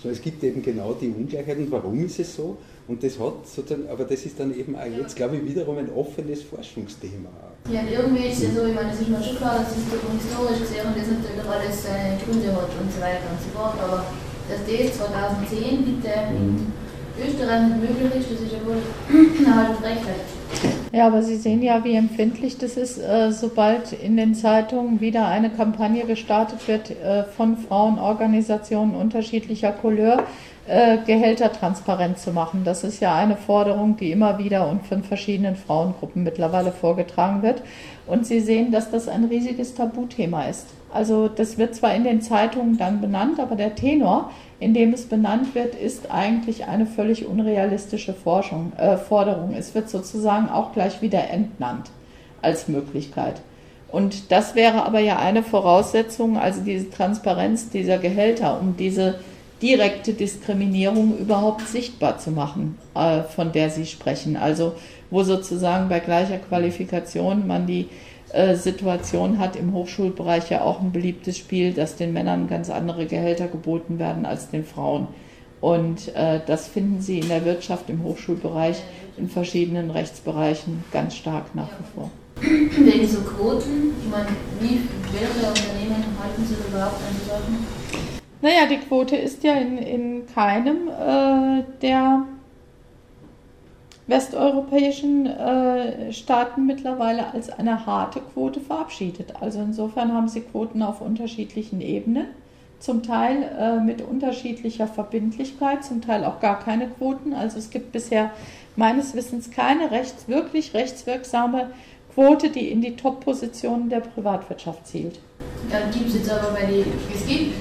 So, es gibt eben genau die Ungleichheit und warum ist es so? Und das hat sozusagen, aber das ist dann eben auch jetzt, glaube ich, wiederum ein offenes Forschungsthema. Ja, und irgendwie ist es ja so, ich meine, es ist mir schon klar, dass es historisch gesehen das natürlich alles seine Gründe hat und so weiter und so fort, aber dass das 2010 bitte in Österreich nicht möglich ist, ja wohl eine halbe. Ja, aber Sie sehen ja, wie empfindlich das ist, äh, sobald in den Zeitungen wieder eine Kampagne gestartet wird äh, von Frauenorganisationen unterschiedlicher Couleur, äh, Gehälter transparent zu machen. Das ist ja eine Forderung, die immer wieder und von verschiedenen Frauengruppen mittlerweile vorgetragen wird. Und Sie sehen, dass das ein riesiges Tabuthema ist. Also das wird zwar in den Zeitungen dann benannt, aber der Tenor, in dem es benannt wird, ist eigentlich eine völlig unrealistische Forschung, äh, Forderung. Es wird sozusagen auch gleich wieder entnannt als Möglichkeit. Und das wäre aber ja eine Voraussetzung, also diese Transparenz dieser Gehälter, um diese direkte Diskriminierung überhaupt sichtbar zu machen, äh, von der Sie sprechen. Also wo sozusagen bei gleicher Qualifikation man die Situation hat im Hochschulbereich ja auch ein beliebtes Spiel, dass den Männern ganz andere Gehälter geboten werden als den Frauen. Und äh, das finden Sie in der Wirtschaft, im Hochschulbereich, in verschiedenen Rechtsbereichen ganz stark nach wie vor. Wegen so Quoten, ich meine, wie, welche Unternehmen halten sich überhaupt an die Sachen? Naja, die Quote ist ja in, in keinem äh, der westeuropäischen äh, Staaten mittlerweile als eine harte Quote verabschiedet. Also insofern haben sie Quoten auf unterschiedlichen Ebenen, zum Teil äh, mit unterschiedlicher Verbindlichkeit, zum Teil auch gar keine Quoten. Also es gibt bisher meines Wissens keine rechts, wirklich rechtswirksame Quote, die in die Top-Positionen der Privatwirtschaft zielt. Dann gibt es jetzt aber bei den, gesehen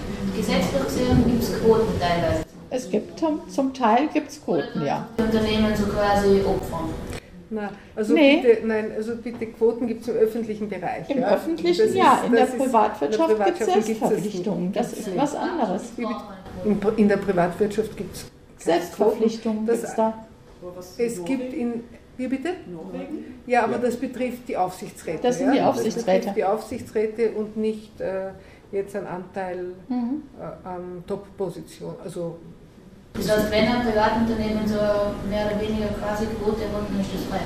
gibt es Quoten teilweise. Es gibt zum, zum Teil gibt's Quoten, ja. Die Unternehmen so quasi opfern. Na, also Nee. bitte, nein, also bitte Quoten gibt es im öffentlichen Bereich. Im ja. öffentlichen Das ja, ist- in der ist- Privatwirtschaft in der gibt es Privatwirtschaft gibt's Selbstverpflichtungen. Das gibt's ist was anderes. In, in der Privatwirtschaft gibt es Selbstverpflichtungen Das- gibt es da. Es gibt in. Wie bitte? Norwegen? Ja, aber Ja. das betrifft die Aufsichtsräte. Das sind die ja? Aufsichtsräte. Das betrifft die Aufsichtsräte und nicht äh, jetzt ein Anteil Mhm. äh, an Top-Position. Also Das heißt, wenn ein Privatunternehmen so mehr oder weniger quasi Quote hat, dann ist das frei.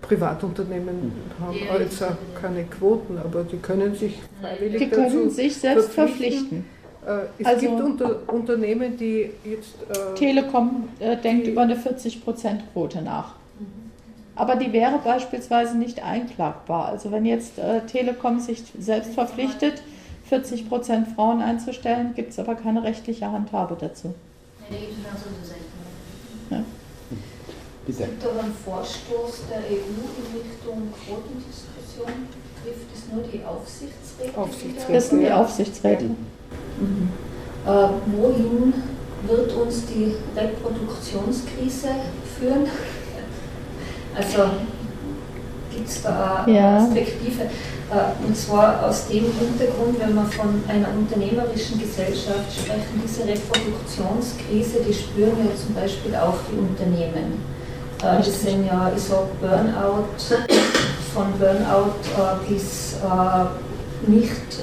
Privatunternehmen haben Die- also keine Quoten, aber die können sich freiwillig Die können dazu sich selbst verpflichten. verpflichten. Äh, es Also- gibt unter, Unternehmen, die jetzt. Äh, Telekom äh, denkt über eine 40%-Quote nach. Aber die wäre beispielsweise nicht einklagbar. Also wenn jetzt äh, Telekom sich selbst verpflichtet, 40% Frauen einzustellen, gibt es aber keine rechtliche Handhabe dazu. Ja. Bitte. gibt aber einen Vorstoß der EU in Richtung Quotendiskussion. Trifft es nur die Aufsichtsräte? Aufsichtsräte. Das sind die. Aufsichtsräte. Mhm. Äh, wohin wird uns die Reproduktionskrise führen? Also gibt es da eine Ja. Perspektive? Äh, und zwar aus dem Hintergrund, wenn wir von einer unternehmerischen Gesellschaft sprechen, diese Reproduktionskrise, die spüren ja zum Beispiel auch die Unternehmen. Äh, das sind ja, ich sag Burnout, von Burnout äh, bis nicht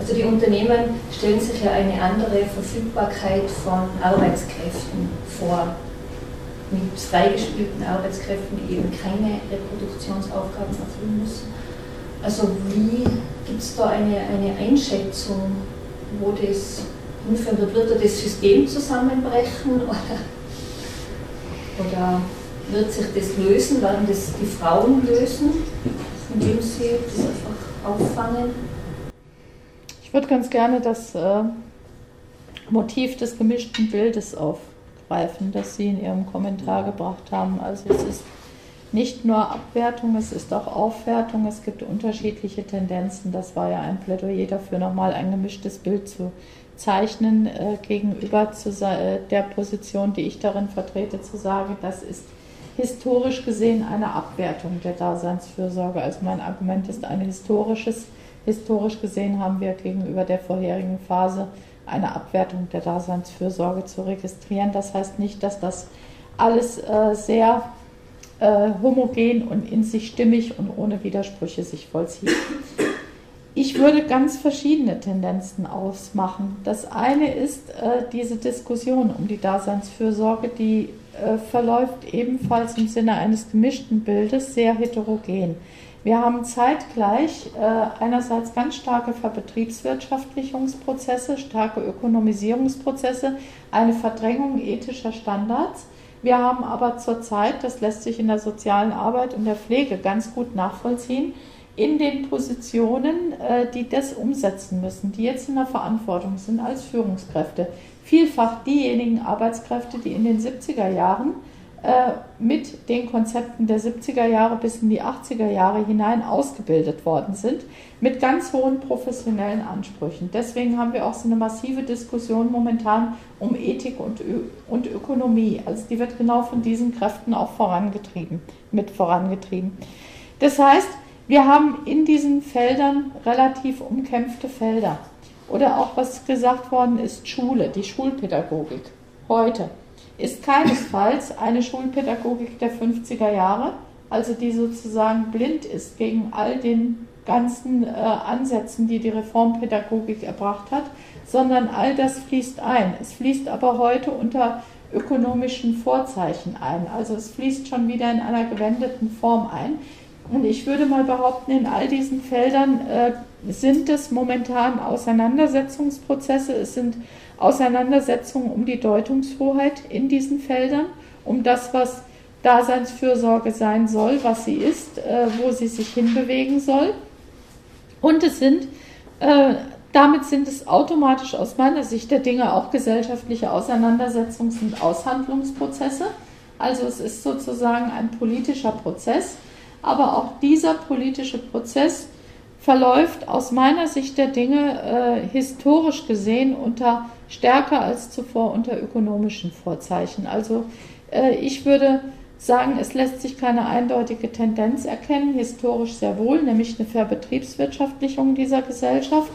also die Unternehmen stellen sich ja eine andere Verfügbarkeit von Arbeitskräften vor. Mit freigespielten Arbeitskräften, die eben keine Reproduktionsaufgaben erfüllen müssen. Also wie gibt es da eine, eine Einschätzung, wo das hinführen wird? Wird da das System zusammenbrechen oder, oder wird sich das lösen? Werden das die Frauen lösen, indem sie das einfach auffangen? Ich würde ganz gerne das äh, Motiv des gemischten Bildes aufgreifen, das Sie in Ihrem Kommentar gebracht haben. Also es ist nicht nur Abwertung, es ist auch Aufwertung, es gibt unterschiedliche Tendenzen. Das war ja ein Plädoyer dafür, nochmal ein gemischtes Bild zu zeichnen, äh, gegenüber zu, äh, der Position, die ich darin vertrete, zu sagen, das ist historisch gesehen eine Abwertung der Daseinsfürsorge. Also mein Argument ist ein historisches. Historisch gesehen haben wir gegenüber der vorherigen Phase eine Abwertung der Daseinsfürsorge zu registrieren. Das heißt nicht, dass das alles äh, sehr äh, homogen und in sich stimmig und ohne Widersprüche sich vollzieht. Ich würde ganz verschiedene Tendenzen ausmachen. Das eine ist äh, diese Diskussion um die Daseinsfürsorge, die äh, verläuft ebenfalls im Sinne eines gemischten Bildes sehr heterogen. Wir haben zeitgleich äh, einerseits ganz starke Verbetriebswirtschaftlichungsprozesse, starke Ökonomisierungsprozesse, eine Verdrängung ethischer Standards. Wir haben aber zurzeit, das lässt sich in der sozialen Arbeit und der Pflege ganz gut nachvollziehen, in den Positionen, äh, die das umsetzen müssen, die jetzt in der Verantwortung sind als Führungskräfte, vielfach diejenigen Arbeitskräfte, die in den 70er Jahren mit den Konzepten der 70er Jahre bis in die 80er Jahre hinein ausgebildet worden sind, mit ganz hohen professionellen Ansprüchen. Deswegen haben wir auch so eine massive Diskussion momentan um Ethik und, Ö und Ökonomie. Also die wird genau von diesen Kräften auch vorangetrieben, mit vorangetrieben. Das heißt, wir haben in diesen Feldern relativ umkämpfte Felder. Oder auch was gesagt worden ist, Schule, die Schulpädagogik heute ist keinesfalls eine Schulpädagogik der 50er Jahre, also die sozusagen blind ist gegen all den ganzen äh, Ansätzen, die die Reformpädagogik erbracht hat, sondern all das fließt ein. Es fließt aber heute unter ökonomischen Vorzeichen ein. Also es fließt schon wieder in einer gewendeten Form ein. Und ich würde mal behaupten, in all diesen Feldern äh, sind es momentan Auseinandersetzungsprozesse, es sind Auseinandersetzungen um die Deutungshoheit in diesen Feldern, um das, was Daseinsfürsorge sein soll, was sie ist, äh, wo sie sich hinbewegen soll. Und es sind, äh, damit sind es automatisch aus meiner Sicht der Dinge auch gesellschaftliche Auseinandersetzungs- und Aushandlungsprozesse. Also es ist sozusagen ein politischer Prozess, aber auch dieser politische Prozess verläuft aus meiner Sicht der Dinge äh, historisch gesehen unter stärker als zuvor unter ökonomischen Vorzeichen. Also äh, ich würde sagen, es lässt sich keine eindeutige Tendenz erkennen, historisch sehr wohl, nämlich eine Verbetriebswirtschaftlichung dieser Gesellschaft,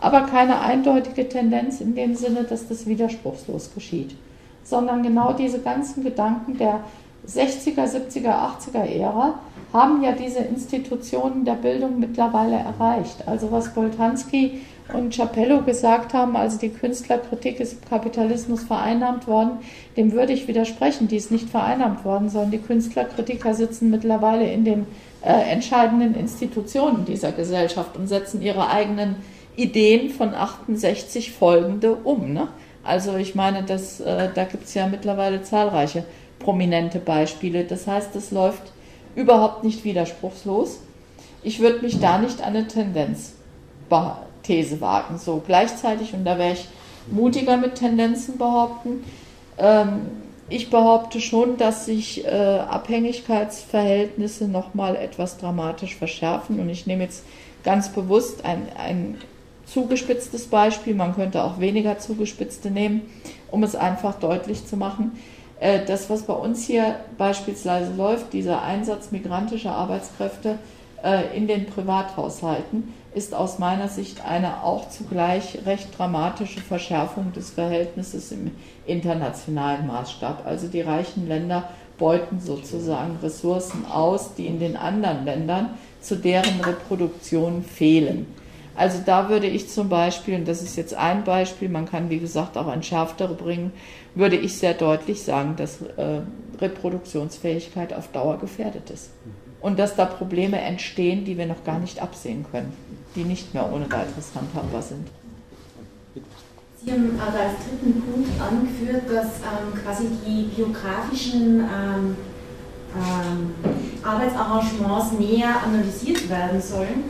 aber keine eindeutige Tendenz in dem Sinne, dass das widerspruchslos geschieht, sondern genau diese ganzen Gedanken der 60er, 70er, 80er Ära haben ja diese Institutionen der Bildung mittlerweile erreicht. Also was Boltanski und Chapello gesagt haben, also die Künstlerkritik ist im Kapitalismus vereinnahmt worden, dem würde ich widersprechen. Die ist nicht vereinnahmt worden, sondern die Künstlerkritiker sitzen mittlerweile in den äh, entscheidenden Institutionen dieser Gesellschaft und setzen ihre eigenen Ideen von 68 folgende um. Ne? Also ich meine, das, äh, da gibt es ja mittlerweile zahlreiche prominente Beispiele. Das heißt, es läuft überhaupt nicht widerspruchslos. Ich würde mich da nicht an eine Tendenz These wagen. So gleichzeitig, und da wäre ich mutiger mit Tendenzen behaupten, ähm, ich behaupte schon, dass sich äh, Abhängigkeitsverhältnisse nochmal etwas dramatisch verschärfen. Und ich nehme jetzt ganz bewusst ein, ein zugespitztes Beispiel, man könnte auch weniger zugespitzte nehmen, um es einfach deutlich zu machen. Äh, das, was bei uns hier beispielsweise läuft, dieser Einsatz migrantischer Arbeitskräfte äh, in den Privathaushalten, ist aus meiner Sicht eine auch zugleich recht dramatische Verschärfung des Verhältnisses im internationalen Maßstab. Also die reichen Länder beuten sozusagen Ressourcen aus, die in den anderen Ländern zu deren Reproduktion fehlen. Also da würde ich zum Beispiel, und das ist jetzt ein Beispiel, man kann wie gesagt auch ein schärftere bringen, würde ich sehr deutlich sagen, dass äh, Reproduktionsfähigkeit auf Dauer gefährdet ist. Und dass da Probleme entstehen, die wir noch gar nicht absehen können, die nicht mehr ohne weiteres handhabbar sind. Sie haben aber als dritten Punkt angeführt, dass ähm, quasi die biografischen ähm, ähm, Arbeitsarrangements näher analysiert werden sollen.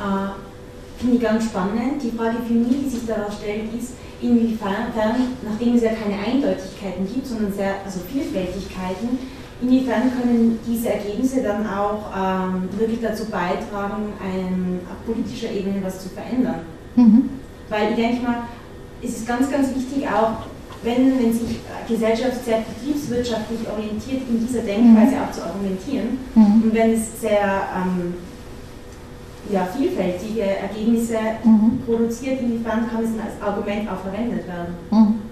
Äh, Finde ich ganz spannend. Die Frage für mich, die sich daraus stellt, ist, inwiefern, nachdem es ja keine Eindeutigkeiten gibt, sondern sehr, also Vielfältigkeiten, inwiefern können diese Ergebnisse dann auch ähm, wirklich dazu beitragen, ein, auf politischer Ebene was zu verändern? Mhm. Weil ich denke mal, es ist ganz, ganz wichtig auch, wenn, wenn sich Gesellschaft sehr betriebswirtschaftlich orientiert, in dieser Denkweise mhm. auch zu argumentieren. Mhm. Und wenn es sehr ähm, ja, vielfältige Ergebnisse mhm. produziert, inwiefern kann es als Argument auch verwendet werden? Mhm.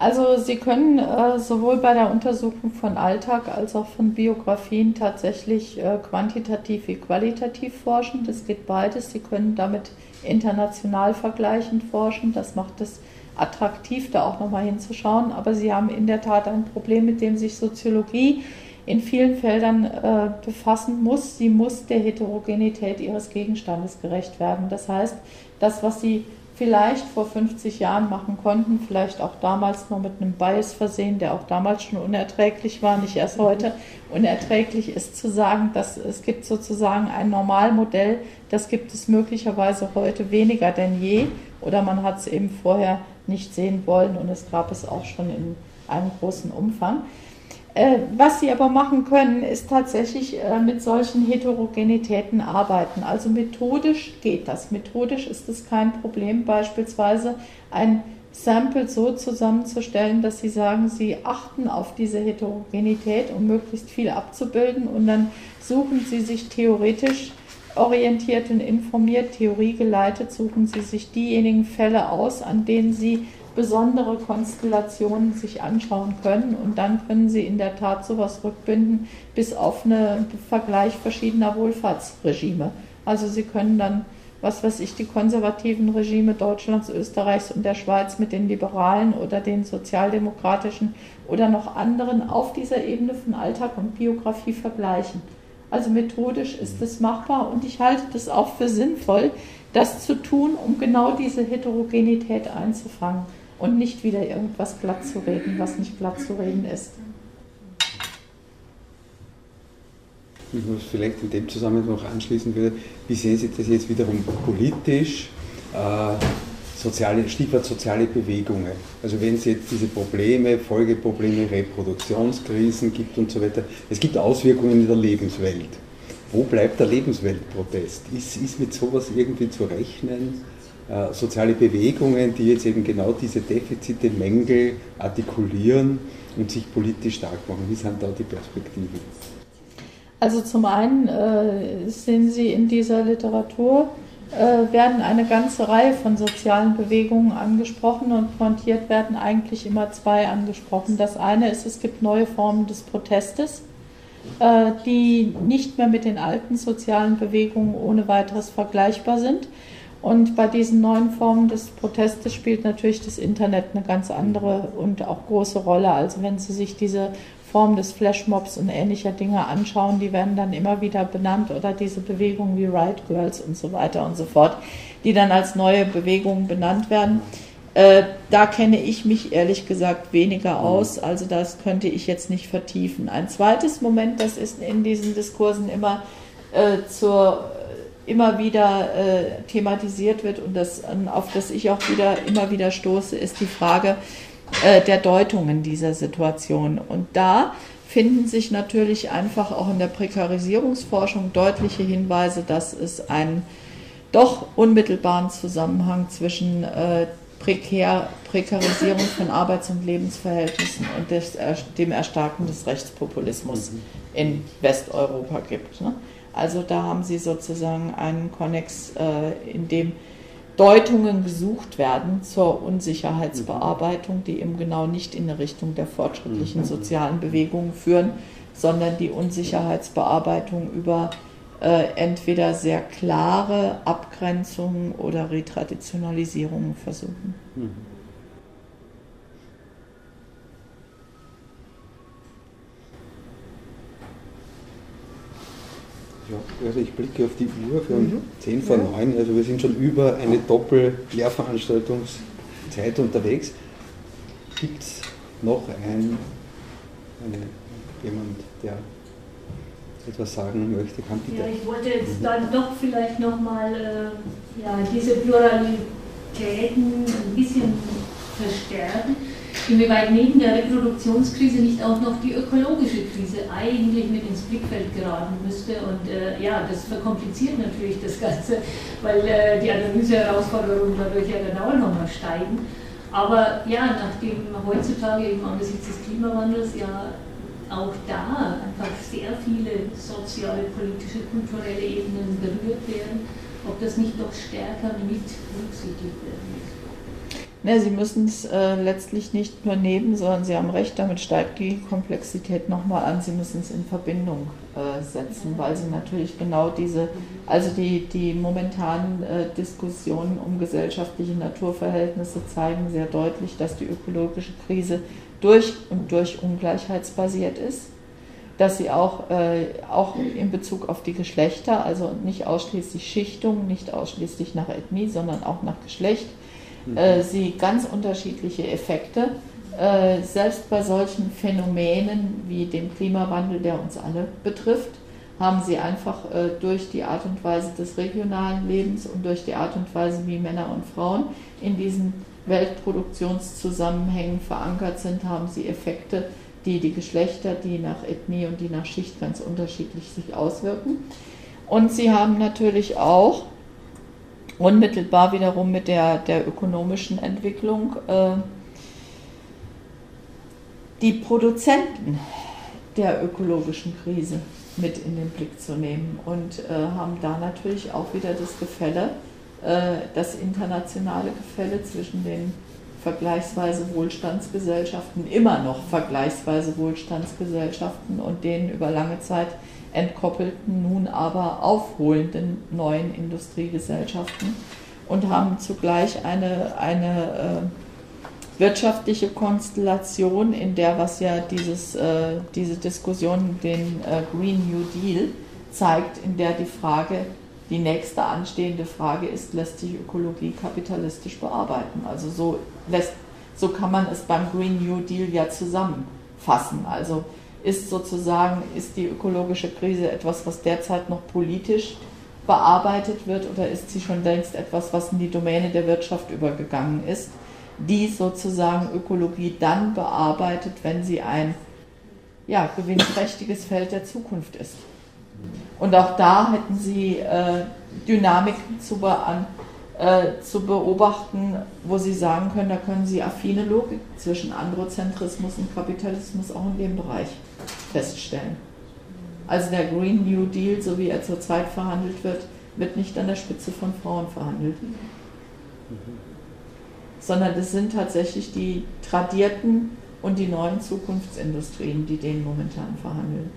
Also Sie können äh, sowohl bei der Untersuchung von Alltag als auch von Biografien tatsächlich äh, quantitativ wie qualitativ forschen. Das geht beides. Sie können damit international vergleichend forschen. Das macht es attraktiv, da auch nochmal hinzuschauen. Aber Sie haben in der Tat ein Problem, mit dem sich Soziologie in vielen Feldern äh, befassen muss. Sie muss der Heterogenität ihres Gegenstandes gerecht werden. Das heißt, das, was Sie vielleicht vor 50 Jahren machen konnten, vielleicht auch damals noch mit einem Bias versehen, der auch damals schon unerträglich war, nicht erst heute unerträglich ist zu sagen, dass es gibt sozusagen ein Normalmodell, das gibt es möglicherweise heute weniger denn je oder man hat es eben vorher nicht sehen wollen und es gab es auch schon in einem großen Umfang. Äh, was sie aber machen können, ist tatsächlich äh, mit solchen Heterogenitäten arbeiten. Also methodisch geht das. Methodisch ist es kein Problem, beispielsweise ein Sample so zusammenzustellen, dass Sie sagen, Sie achten auf diese Heterogenität, um möglichst viel abzubilden und dann suchen Sie sich theoretisch orientiert und informiert, theoriegeleitet, suchen Sie sich diejenigen Fälle aus, an denen Sie besondere Konstellationen sich anschauen können und dann können Sie in der Tat sowas rückbinden bis auf einen Vergleich verschiedener Wohlfahrtsregime. Also Sie können dann, was weiß ich, die konservativen Regime Deutschlands, Österreichs und der Schweiz mit den liberalen oder den sozialdemokratischen oder noch anderen auf dieser Ebene von Alltag und Biografie vergleichen. Also methodisch ist es machbar und ich halte das auch für sinnvoll, das zu tun, um genau diese Heterogenität einzufangen und nicht wieder irgendwas glatt zu reden, was nicht glatt zu reden ist. Ich muss vielleicht in dem Zusammenhang noch anschließen wie sehen Sie das jetzt wiederum politisch? Äh, soziale, Stichwort soziale Bewegungen. Also wenn es jetzt diese Probleme, Folgeprobleme, Reproduktionskrisen gibt und so weiter, es gibt Auswirkungen in der Lebenswelt. Wo bleibt der Lebensweltprotest? Ist, ist mit sowas irgendwie zu rechnen? Äh, soziale Bewegungen, die jetzt eben genau diese Defizite, Mängel artikulieren und sich politisch stark machen. Wie sind da die Perspektiven? Also zum einen äh, sehen Sie in dieser Literatur äh, werden eine ganze Reihe von sozialen Bewegungen angesprochen und pointiert werden eigentlich immer zwei angesprochen. Das eine ist, es gibt neue Formen des Protestes, äh, die nicht mehr mit den alten sozialen Bewegungen ohne weiteres vergleichbar sind. Und bei diesen neuen Formen des Protestes spielt natürlich das Internet eine ganz andere und auch große Rolle. Also wenn Sie sich diese Form des Flashmobs und ähnlicher Dinge anschauen, die werden dann immer wieder benannt oder diese Bewegungen wie Riot Girls und so weiter und so fort, die dann als neue Bewegungen benannt werden. Äh, da kenne ich mich ehrlich gesagt weniger aus, also das könnte ich jetzt nicht vertiefen. Ein zweites Moment, das ist in diesen Diskursen immer äh, zur immer wieder äh, thematisiert wird und das, auf das ich auch wieder immer wieder stoße, ist die Frage, äh, der Deutungen dieser Situation. Und da finden sich natürlich einfach auch in der Prekarisierungsforschung deutliche Hinweise, dass es einen doch unmittelbaren Zusammenhang zwischen äh, Prekär, Prekarisierung von Arbeits- und Lebensverhältnissen und des, dem Erstarken des Rechtspopulismus mhm. in Westeuropa gibt. Ne? Also da haben Sie sozusagen einen Konnex, äh, in dem Deutungen gesucht werden zur Unsicherheitsbearbeitung, die eben genau nicht in eine Richtung der fortschrittlichen mhm. sozialen Bewegungen führen, sondern die Unsicherheitsbearbeitung über äh, entweder sehr klare Abgrenzungen oder Retraditionalisierungen versuchen. Mhm. Ja, also ich blicke auf die Uhr, haben mhm. 10 vor 9, also wir sind schon über eine Doppel-Lehrveranstaltungszeit unterwegs. Gibt es noch ein, eine, jemand, der etwas sagen möchte? Kann bitte. Ja, ich wollte jetzt mhm. dann doch vielleicht nochmal äh, ja, diese Pluralitäten ein bisschen verstärken inwieweit neben der Reproduktionskrise nicht auch noch die ökologische Krise eigentlich mit ins Blickfeld geraten müsste. Und äh, ja, das verkompliziert natürlich das Ganze, weil äh, die Analyseherausforderungen dadurch ja auch nochmal steigen. Aber ja, nachdem heutzutage eben angesichts des Klimawandels ja auch da einfach sehr viele soziale, politische, kulturelle Ebenen berührt werden, ob das nicht doch stärker mit berücksichtigt muss. Ne, Sie müssen es äh, letztlich nicht nur nehmen, sondern Sie haben recht, damit steigt die Komplexität nochmal an. Sie müssen es in Verbindung äh, setzen, weil Sie natürlich genau diese, also die, die momentanen äh, Diskussionen um gesellschaftliche Naturverhältnisse zeigen sehr deutlich, dass die ökologische Krise durch und durch ungleichheitsbasiert ist dass sie auch, äh, auch in Bezug auf die Geschlechter, also nicht ausschließlich Schichtung, nicht ausschließlich nach Ethnie, sondern auch nach Geschlecht, äh, sie ganz unterschiedliche Effekte. Äh, selbst bei solchen Phänomenen wie dem Klimawandel, der uns alle betrifft, haben sie einfach äh, durch die Art und Weise des regionalen Lebens und durch die Art und Weise, wie Männer und Frauen in diesen Weltproduktionszusammenhängen verankert sind, haben sie Effekte, die die Geschlechter, die nach Ethnie und die nach Schicht ganz unterschiedlich sich auswirken. Und sie haben natürlich auch unmittelbar wiederum mit der, der ökonomischen Entwicklung äh, die Produzenten der ökologischen Krise mit in den Blick zu nehmen und äh, haben da natürlich auch wieder das Gefälle, äh, das internationale Gefälle zwischen den vergleichsweise Wohlstandsgesellschaften, immer noch vergleichsweise Wohlstandsgesellschaften und denen über lange Zeit entkoppelten, nun aber aufholenden neuen Industriegesellschaften und haben zugleich eine, eine äh, wirtschaftliche Konstellation, in der was ja dieses, äh, diese Diskussion den äh, Green New Deal zeigt, in der die Frage, die nächste anstehende Frage ist, lässt sich Ökologie kapitalistisch bearbeiten? Also so, lässt, so kann man es beim Green New Deal ja zusammenfassen. Also ist sozusagen, ist die ökologische Krise etwas, was derzeit noch politisch bearbeitet wird oder ist sie schon längst etwas, was in die Domäne der Wirtschaft übergegangen ist, die sozusagen Ökologie dann bearbeitet, wenn sie ein ja, gewinnträchtiges Feld der Zukunft ist. Und auch da hätten Sie äh, Dynamiken zu, bean, äh, zu beobachten, wo Sie sagen können, da können Sie affine Logik zwischen Androzentrismus und Kapitalismus auch in dem Bereich feststellen. Also der Green New Deal, so wie er zurzeit verhandelt wird, wird nicht an der Spitze von Frauen verhandelt. Sondern es sind tatsächlich die tradierten und die neuen Zukunftsindustrien, die den momentan verhandeln.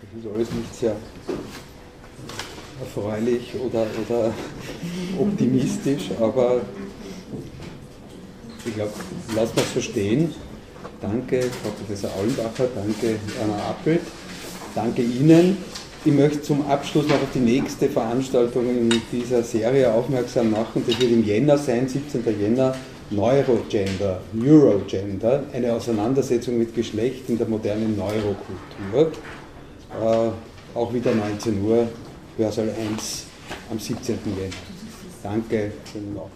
Das ist alles nicht sehr erfreulich oder, oder optimistisch, aber ich glaube, lassen wir es so stehen. Danke, Frau Professor Aulenbacher, danke, Anna Appelt, danke Ihnen. Ich möchte zum Abschluss noch auf die nächste Veranstaltung in dieser Serie aufmerksam machen. Das wird im Jänner sein, 17. Jänner, Neurogender, Neurogender, eine Auseinandersetzung mit Geschlecht in der modernen Neurokultur. Äh, auch wieder 19 Uhr, Hörsaal 1 am 17. Jänner. Danke. Ja, vielen Dank.